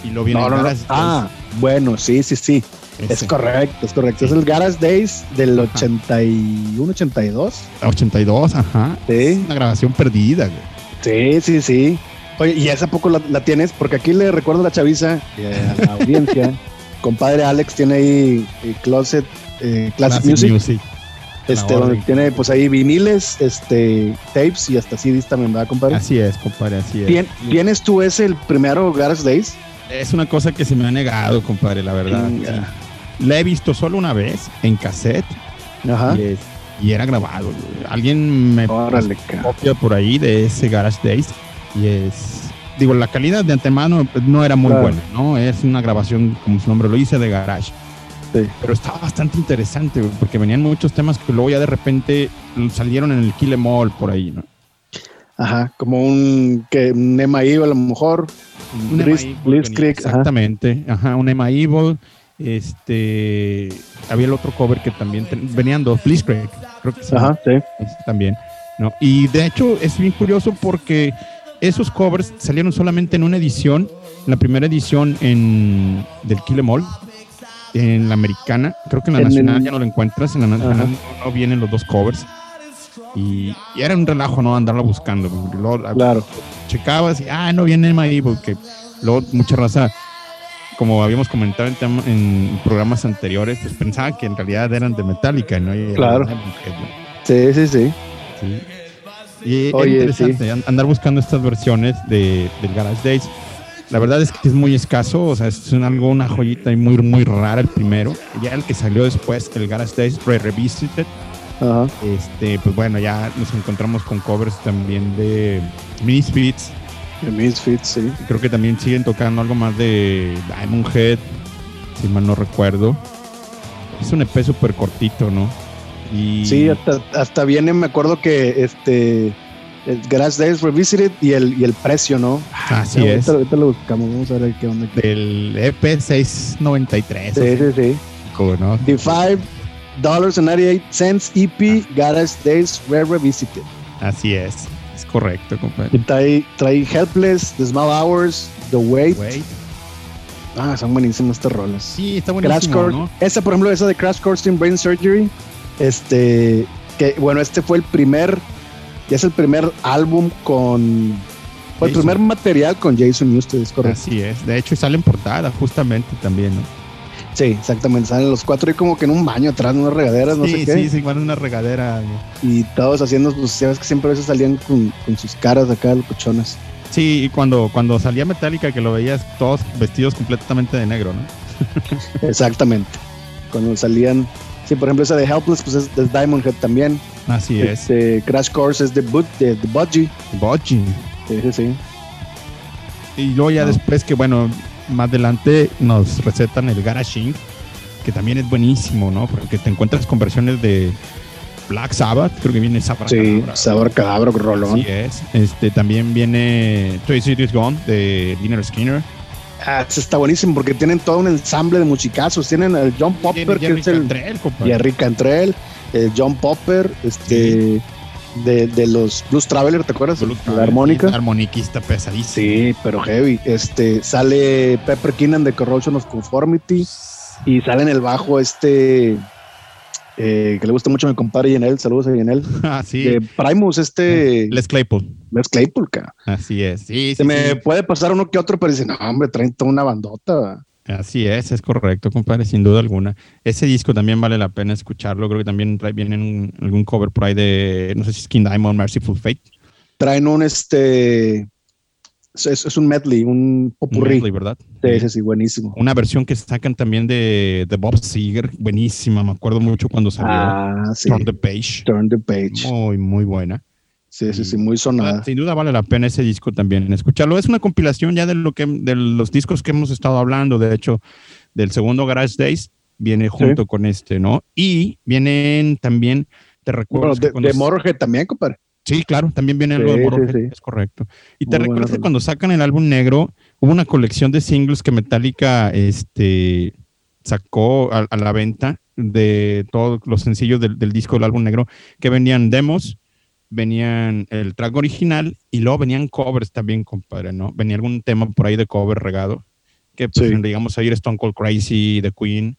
Speaker 3: Y lo viene
Speaker 2: No,
Speaker 3: el
Speaker 2: no. Ah, bueno, sí, sí, sí. Es correcto, es correcto. Es el Garage Days del 81, 82.
Speaker 3: 82, ajá.
Speaker 2: Sí,
Speaker 3: Una grabación perdida, güey.
Speaker 2: sí, sí, sí. Oye, ¿y esa poco la, la tienes? Porque aquí le recuerdo a la chaviza, eh, a la audiencia. Compadre Alex tiene ahí eh, Closet eh, Classic, Music, este, donde tiene pues ahí viniles, este, tapes y hasta CDs también, ¿verdad, compadre?
Speaker 3: Así es, compadre, así es.
Speaker 2: Tien- ¿Tienes tú ese el primero Garage Days?
Speaker 3: Es una cosa que se me ha negado, compadre, la verdad. Sí. La he visto solo una vez en cassette
Speaker 2: Ajá.
Speaker 3: y, es- y era grabado. Alguien me
Speaker 2: Órale,
Speaker 3: copia por ahí de ese Garage Days y es digo la calidad de antemano no era muy
Speaker 2: Claro.
Speaker 3: buena, ¿no? Es una grabación como su nombre lo dice de garage.
Speaker 2: Sí.
Speaker 3: Pero estaba bastante interesante porque venían muchos temas que luego ya de repente salieron en el Kill Em All por ahí, ¿no?
Speaker 2: Ajá, como un, que, un Emma Eve a lo mejor.
Speaker 3: Un Emma Evil. Exactamente, ajá, un Emma Evil. Este, había el otro cover que también ten- venían dos, Blitzkrieg, creo que sí,
Speaker 2: Ajá, sí.
Speaker 3: también, ¿no? Y de hecho es bien curioso porque esos covers salieron solamente en una edición, la primera edición en del Kill Em All, en la americana, creo que en la
Speaker 2: En
Speaker 3: nacional
Speaker 2: el-
Speaker 3: ya no lo encuentras, en la nacional no vienen los dos covers. Y, y era un relajo, ¿no? Andarlo buscando. luego,
Speaker 2: Claro.
Speaker 3: checabas y, ah, no viene ahí, porque luego mucha raza, como habíamos comentado en, tema- en programas anteriores, pues pensaban que en realidad eran de Metallica, ¿no? Y
Speaker 2: Claro. Sí, sí, sí.
Speaker 3: Sí. Y
Speaker 2: Oye,
Speaker 3: interesante an- andar buscando estas versiones de, del Garage Days. La verdad es que es muy escaso, o sea, es un- algo, una joyita y muy, muy rara el primero. Ya el que salió después, el Garage Days Re Revisited,
Speaker 2: Ajá.
Speaker 3: este, pues bueno, ya nos encontramos con covers también de Misfits,
Speaker 2: The Misfits, sí.
Speaker 3: Creo que también siguen tocando algo más de Diamond Head, si mal no recuerdo. Es un EP súper cortito, ¿no? Y
Speaker 2: Sí, hasta, hasta viene, me acuerdo que este el Garage Days Revisited y el, y el precio, ¿no?
Speaker 3: así
Speaker 2: Ya,
Speaker 3: es.
Speaker 2: Ahorita, ahorita lo buscamos, vamos a ver qué onda.
Speaker 3: Del EP 693,
Speaker 2: Sí, sí, sí.
Speaker 3: o ¿no?
Speaker 2: The five dollars and 98 cents EP Garage Days Re Revisited.
Speaker 3: Así es. Es correcto, compadre.
Speaker 2: trae, trae Helpless, The Small Hours, The Wait.
Speaker 3: Wait.
Speaker 2: Ah, son buenísimas estas rolas.
Speaker 3: Sí, está
Speaker 2: Crash
Speaker 3: buenísimo,
Speaker 2: Course.
Speaker 3: ¿no?
Speaker 2: Esa, por ejemplo, esa de Crash Course in Brain Surgery. Este, que bueno, este fue el primer, ya es el primer álbum con, fue el primer material con Jason Newsted, es correcto.
Speaker 3: Así es. De hecho, sale en portada justamente también, ¿no?
Speaker 2: Sí, exactamente. Salen los cuatro y como que en un baño atrás, unas regaderas, no
Speaker 3: sí,
Speaker 2: sé qué.
Speaker 3: sí, sí, igual una regadera. ¿no?
Speaker 2: Y todos haciendo, pues, sabes que siempre a veces salían con, con sus caras acá, locochonas.
Speaker 3: Sí, y cuando, cuando salía Metallica que lo veías todos vestidos completamente de negro, ¿no?
Speaker 2: Exactamente. Cuando salían, sí, por ejemplo, esa de Helpless, pues es de Diamond Head también.
Speaker 3: Así es.
Speaker 2: Este, Crash Course es de, Bud, de, de Budgie.
Speaker 3: Bochi.
Speaker 2: Sí, sí, sí.
Speaker 3: Y luego ya después que, bueno, más adelante nos recetan el Garashing, que también es buenísimo, ¿no? Porque te encuentras con versiones de Black Sabbath, creo que viene Sabbath.
Speaker 2: Sí, Sabor Cadabro, Rolón.
Speaker 3: Así es. Este, también viene Toy Cities Gone de Dinner Skinner.
Speaker 2: Ah, está buenísimo porque tienen todo un ensamble de musicazos. Tienen el John Popper, que
Speaker 3: Jerry
Speaker 2: es el
Speaker 3: Cantrell.
Speaker 2: Jerry Cantrell, el John Popper, este, de, de los Blues Traveler, ¿te acuerdas?
Speaker 3: Blue
Speaker 2: la armónica.
Speaker 3: Armoniquista pesadísimo.
Speaker 2: Sí, pero heavy. Este, sale Pepper Keenan de Corrosion of Conformity y sale en el bajo este, eh, que le gusta mucho a mi compadre Yenel, saludos a Yenel,
Speaker 3: Ah, sí.
Speaker 2: de Primus, este,
Speaker 3: Les Claypool.
Speaker 2: Les Claypool, cara.
Speaker 3: Así es. Sí,
Speaker 2: Se
Speaker 3: sí,
Speaker 2: me
Speaker 3: sí.
Speaker 2: puede pasar uno que otro, pero dice, no, hombre, traen toda una bandota. Va".
Speaker 3: Así es, es correcto, compadre, sin duda alguna. Ese disco también vale la pena escucharlo. Creo que también trae, viene un- algún cover por ahí de, no sé si es King Diamond, Merciful Fate.
Speaker 2: Traen un, este, es, es un medley, un popurrí.
Speaker 3: Medley, ¿verdad?
Speaker 2: Sí, sí, sí, buenísimo.
Speaker 3: Una versión que sacan también de, de Bob Seger, buenísima, me acuerdo mucho cuando salió.
Speaker 2: Ah, sí.
Speaker 3: Turn the Page.
Speaker 2: Turn the page.
Speaker 3: Muy, muy buena.
Speaker 2: Sí, sí, sí, muy sonada.
Speaker 3: Sin duda vale la pena ese disco también escucharlo. Es una compilación ya de lo que de los discos que hemos estado hablando. De hecho, del segundo Garage Days viene junto con este, ¿no? Y vienen también, te recuerdo.
Speaker 2: Bueno, de, de también, compadre.
Speaker 3: Sí, claro, también viene algo
Speaker 2: Sí,
Speaker 3: de
Speaker 2: sí,
Speaker 3: Motorhead,
Speaker 2: sí.
Speaker 3: es correcto. Y te recuerdas que cuando sacan el álbum negro, hubo una colección de singles que Metallica este, sacó a, a la venta de todos los sencillos del, del disco del álbum negro, que venían demos, venían el track original y luego venían covers también, compadre, ¿no? Venía algún tema por ahí de cover regado, que pues,
Speaker 2: Sí.
Speaker 3: digamos ahí Stone Cold Crazy, The Queen,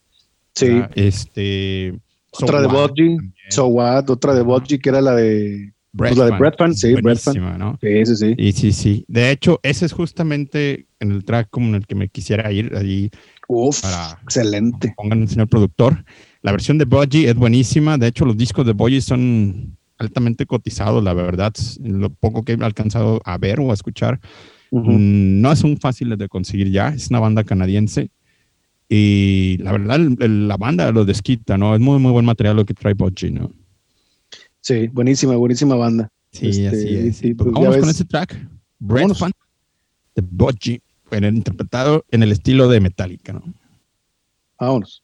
Speaker 2: Sí.
Speaker 3: ¿verdad? este... So
Speaker 2: otra de Bodgy. So What, otra de Bodgy que era la de. pues la de Fan, sí,
Speaker 3: buenísima, ¿no?
Speaker 2: Sí, sí, sí.
Speaker 3: Y sí, sí. De hecho, ese es justamente en el track como en el que me quisiera ir allí.
Speaker 2: Uf,
Speaker 3: Para-
Speaker 2: excelente.
Speaker 3: Pongan el señor productor. La versión de Budgie es buenísima. De hecho, los discos de Budgie son altamente cotizados, la verdad. Lo poco que he alcanzado a ver o a escuchar,
Speaker 2: Ujú.
Speaker 3: mm, no son fáciles de conseguir ya. Es una banda canadiense. Y la verdad, la banda lo desquita, ¿no? Es muy, muy buen material lo que trae Budgie, ¿no?
Speaker 2: Sí, buenísima, buenísima banda.
Speaker 3: Sí,
Speaker 2: Este,
Speaker 3: así es.
Speaker 2: sí,
Speaker 3: Pues
Speaker 2: pues
Speaker 3: vamos con
Speaker 2: ves.
Speaker 3: ese track.
Speaker 2: Vámonos.
Speaker 3: Fan de pero interpretado en el estilo de Metallica, ¿no?
Speaker 2: Vámonos.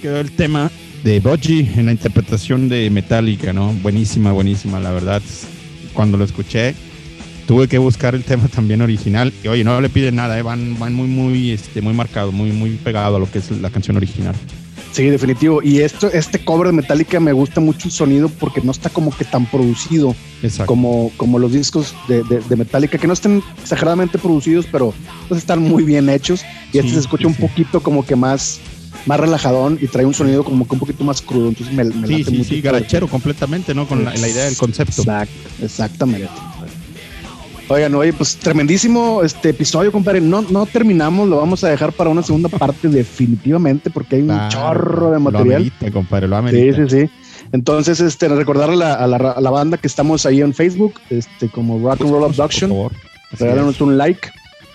Speaker 3: Quedó el tema de Budgie en la interpretación de Metallica, ¿no? Buenísima, buenísima, la verdad. Cuando lo escuché, tuve que buscar el tema también original. Y oye, no le piden nada, ¿eh? van, van muy, muy, este, muy marcado, muy, muy pegado a lo que es la canción original.
Speaker 2: Sí, definitivo. Y esto, este cover de Metallica me gusta mucho el sonido porque no está como que tan producido
Speaker 3: Exacto.
Speaker 2: como, como los discos de, de- de Metallica, que no estén exageradamente producidos, pero pues, están muy bien hechos. Y este se escucha
Speaker 3: sí,
Speaker 2: un poquito como que más, más relajadón y trae un sonido como que un poquito más crudo. Entonces me, me
Speaker 3: Sí, sí,
Speaker 2: mucho.
Speaker 3: sí, garachero completamente, ¿no? Con la, la idea del concepto.
Speaker 2: Exactamente. Oigan, oye, pues tremendísimo este episodio, compadre. No, no terminamos, lo vamos a dejar para una segunda parte definitivamente porque hay un
Speaker 3: Claro,
Speaker 2: chorro de
Speaker 3: Lo
Speaker 2: material.
Speaker 3: amerita, compadre, lo
Speaker 2: Sí,
Speaker 3: amerita.
Speaker 2: sí, sí. Entonces, este, recordarle a la, a, la, a la banda que estamos ahí en Facebook, este, como Rock and Roll Abduction. Regálanos un like.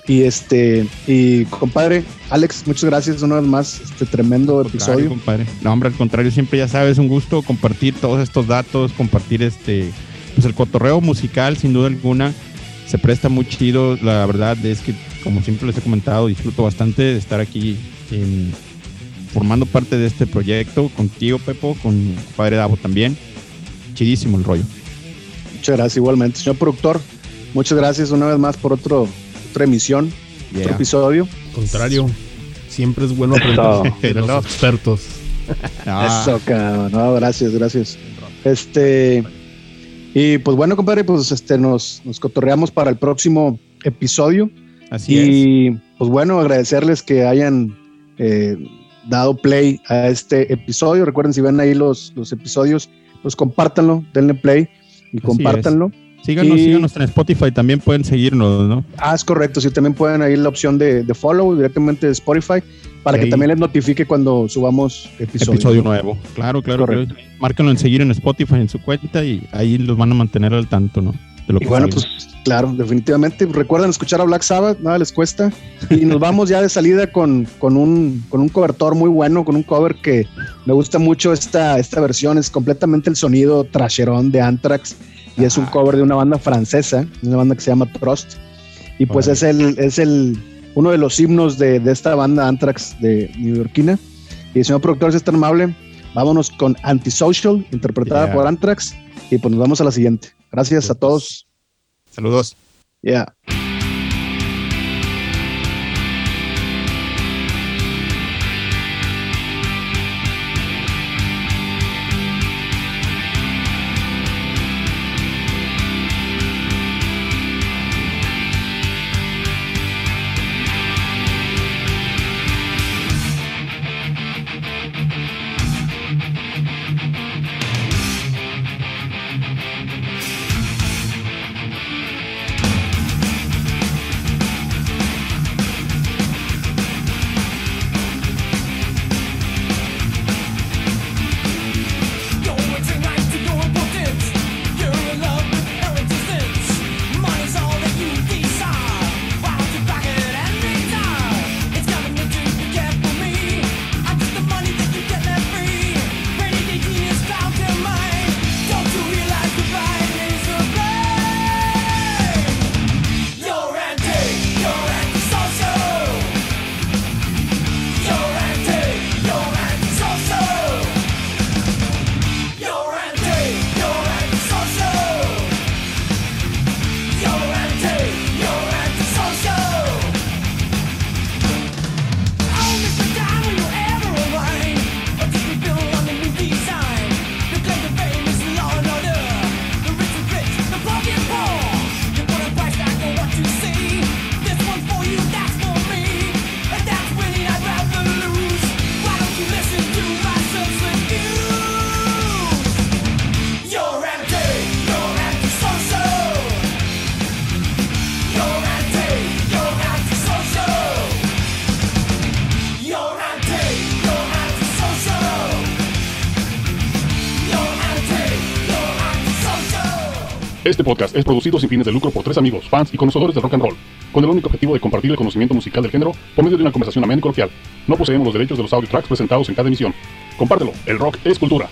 Speaker 2: Y este, y compadre, Alex, muchas gracias una vez más, este tremendo episodio.
Speaker 3: compadre. No, hombre, al contrario, siempre ya sabes, un gusto compartir todos estos datos, compartir este, pues el cotorreo musical, sin duda alguna, se presta muy chido. La verdad es que, como siempre les he comentado, disfruto bastante de estar aquí formando parte de este proyecto contigo, Pepo, con padre Davo también. Chidísimo el rollo.
Speaker 2: Muchas gracias igualmente. Señor productor, muchas gracias una vez más por otro, otra emisión, otro
Speaker 3: Yeah.
Speaker 2: episodio.
Speaker 4: Contrario, siempre es bueno aprender de los expertos.
Speaker 3: Ah,
Speaker 2: Eso, cabrón. No, gracias, gracias. Este, y pues bueno, compadre, pues este nos, nos cotorreamos para el próximo episodio.
Speaker 3: así es.
Speaker 2: y pues bueno, agradecerles que hayan eh, dado play a este episodio. Recuerden, si ven ahí los, los episodios, pues compártanlo, denle play y compártanlo.
Speaker 3: Síganos,
Speaker 2: y-
Speaker 3: síganos en Spotify, también pueden seguirnos, ¿no?
Speaker 2: Ah, es correcto. Sí, también pueden ahí la opción de, de follow directamente de Spotify para que también les notifique cuando subamos episodios.
Speaker 3: Episodio nuevo. Claro, claro. Claro. Márquenlo en seguir en Spotify, en su cuenta, y ahí los van a mantener al tanto, ¿no? De lo
Speaker 2: Y
Speaker 3: que
Speaker 2: bueno,
Speaker 3: salga.
Speaker 2: pues claro, definitivamente. Recuerden escuchar a Black Sabbath, nada les cuesta. Y nos vamos ya de salida con, con, un, con un cobertor muy bueno, con un cover que me gusta mucho esta, esta versión. Es completamente el sonido trasherón de Anthrax y es un cover de una banda francesa, una banda que se llama Trust. Y pues es el, es el uno de los himnos de, de esta banda Anthrax de neoyorquina. Y señor productor, si es tan amable, vámonos con Antisocial, interpretada
Speaker 3: Yeah.
Speaker 2: por Anthrax. Y pues nos vamos a la siguiente. Gracias a todos.
Speaker 3: Saludos.
Speaker 2: Yeah.
Speaker 1: Este podcast es producido sin fines de lucro por tres amigos, fans y conocedores del rock and roll, con el único objetivo de compartir el conocimiento musical del género por medio de una conversación amena y coloquial. No poseemos los derechos de los audio tracks presentados en cada emisión. Compártelo, el rock es cultura.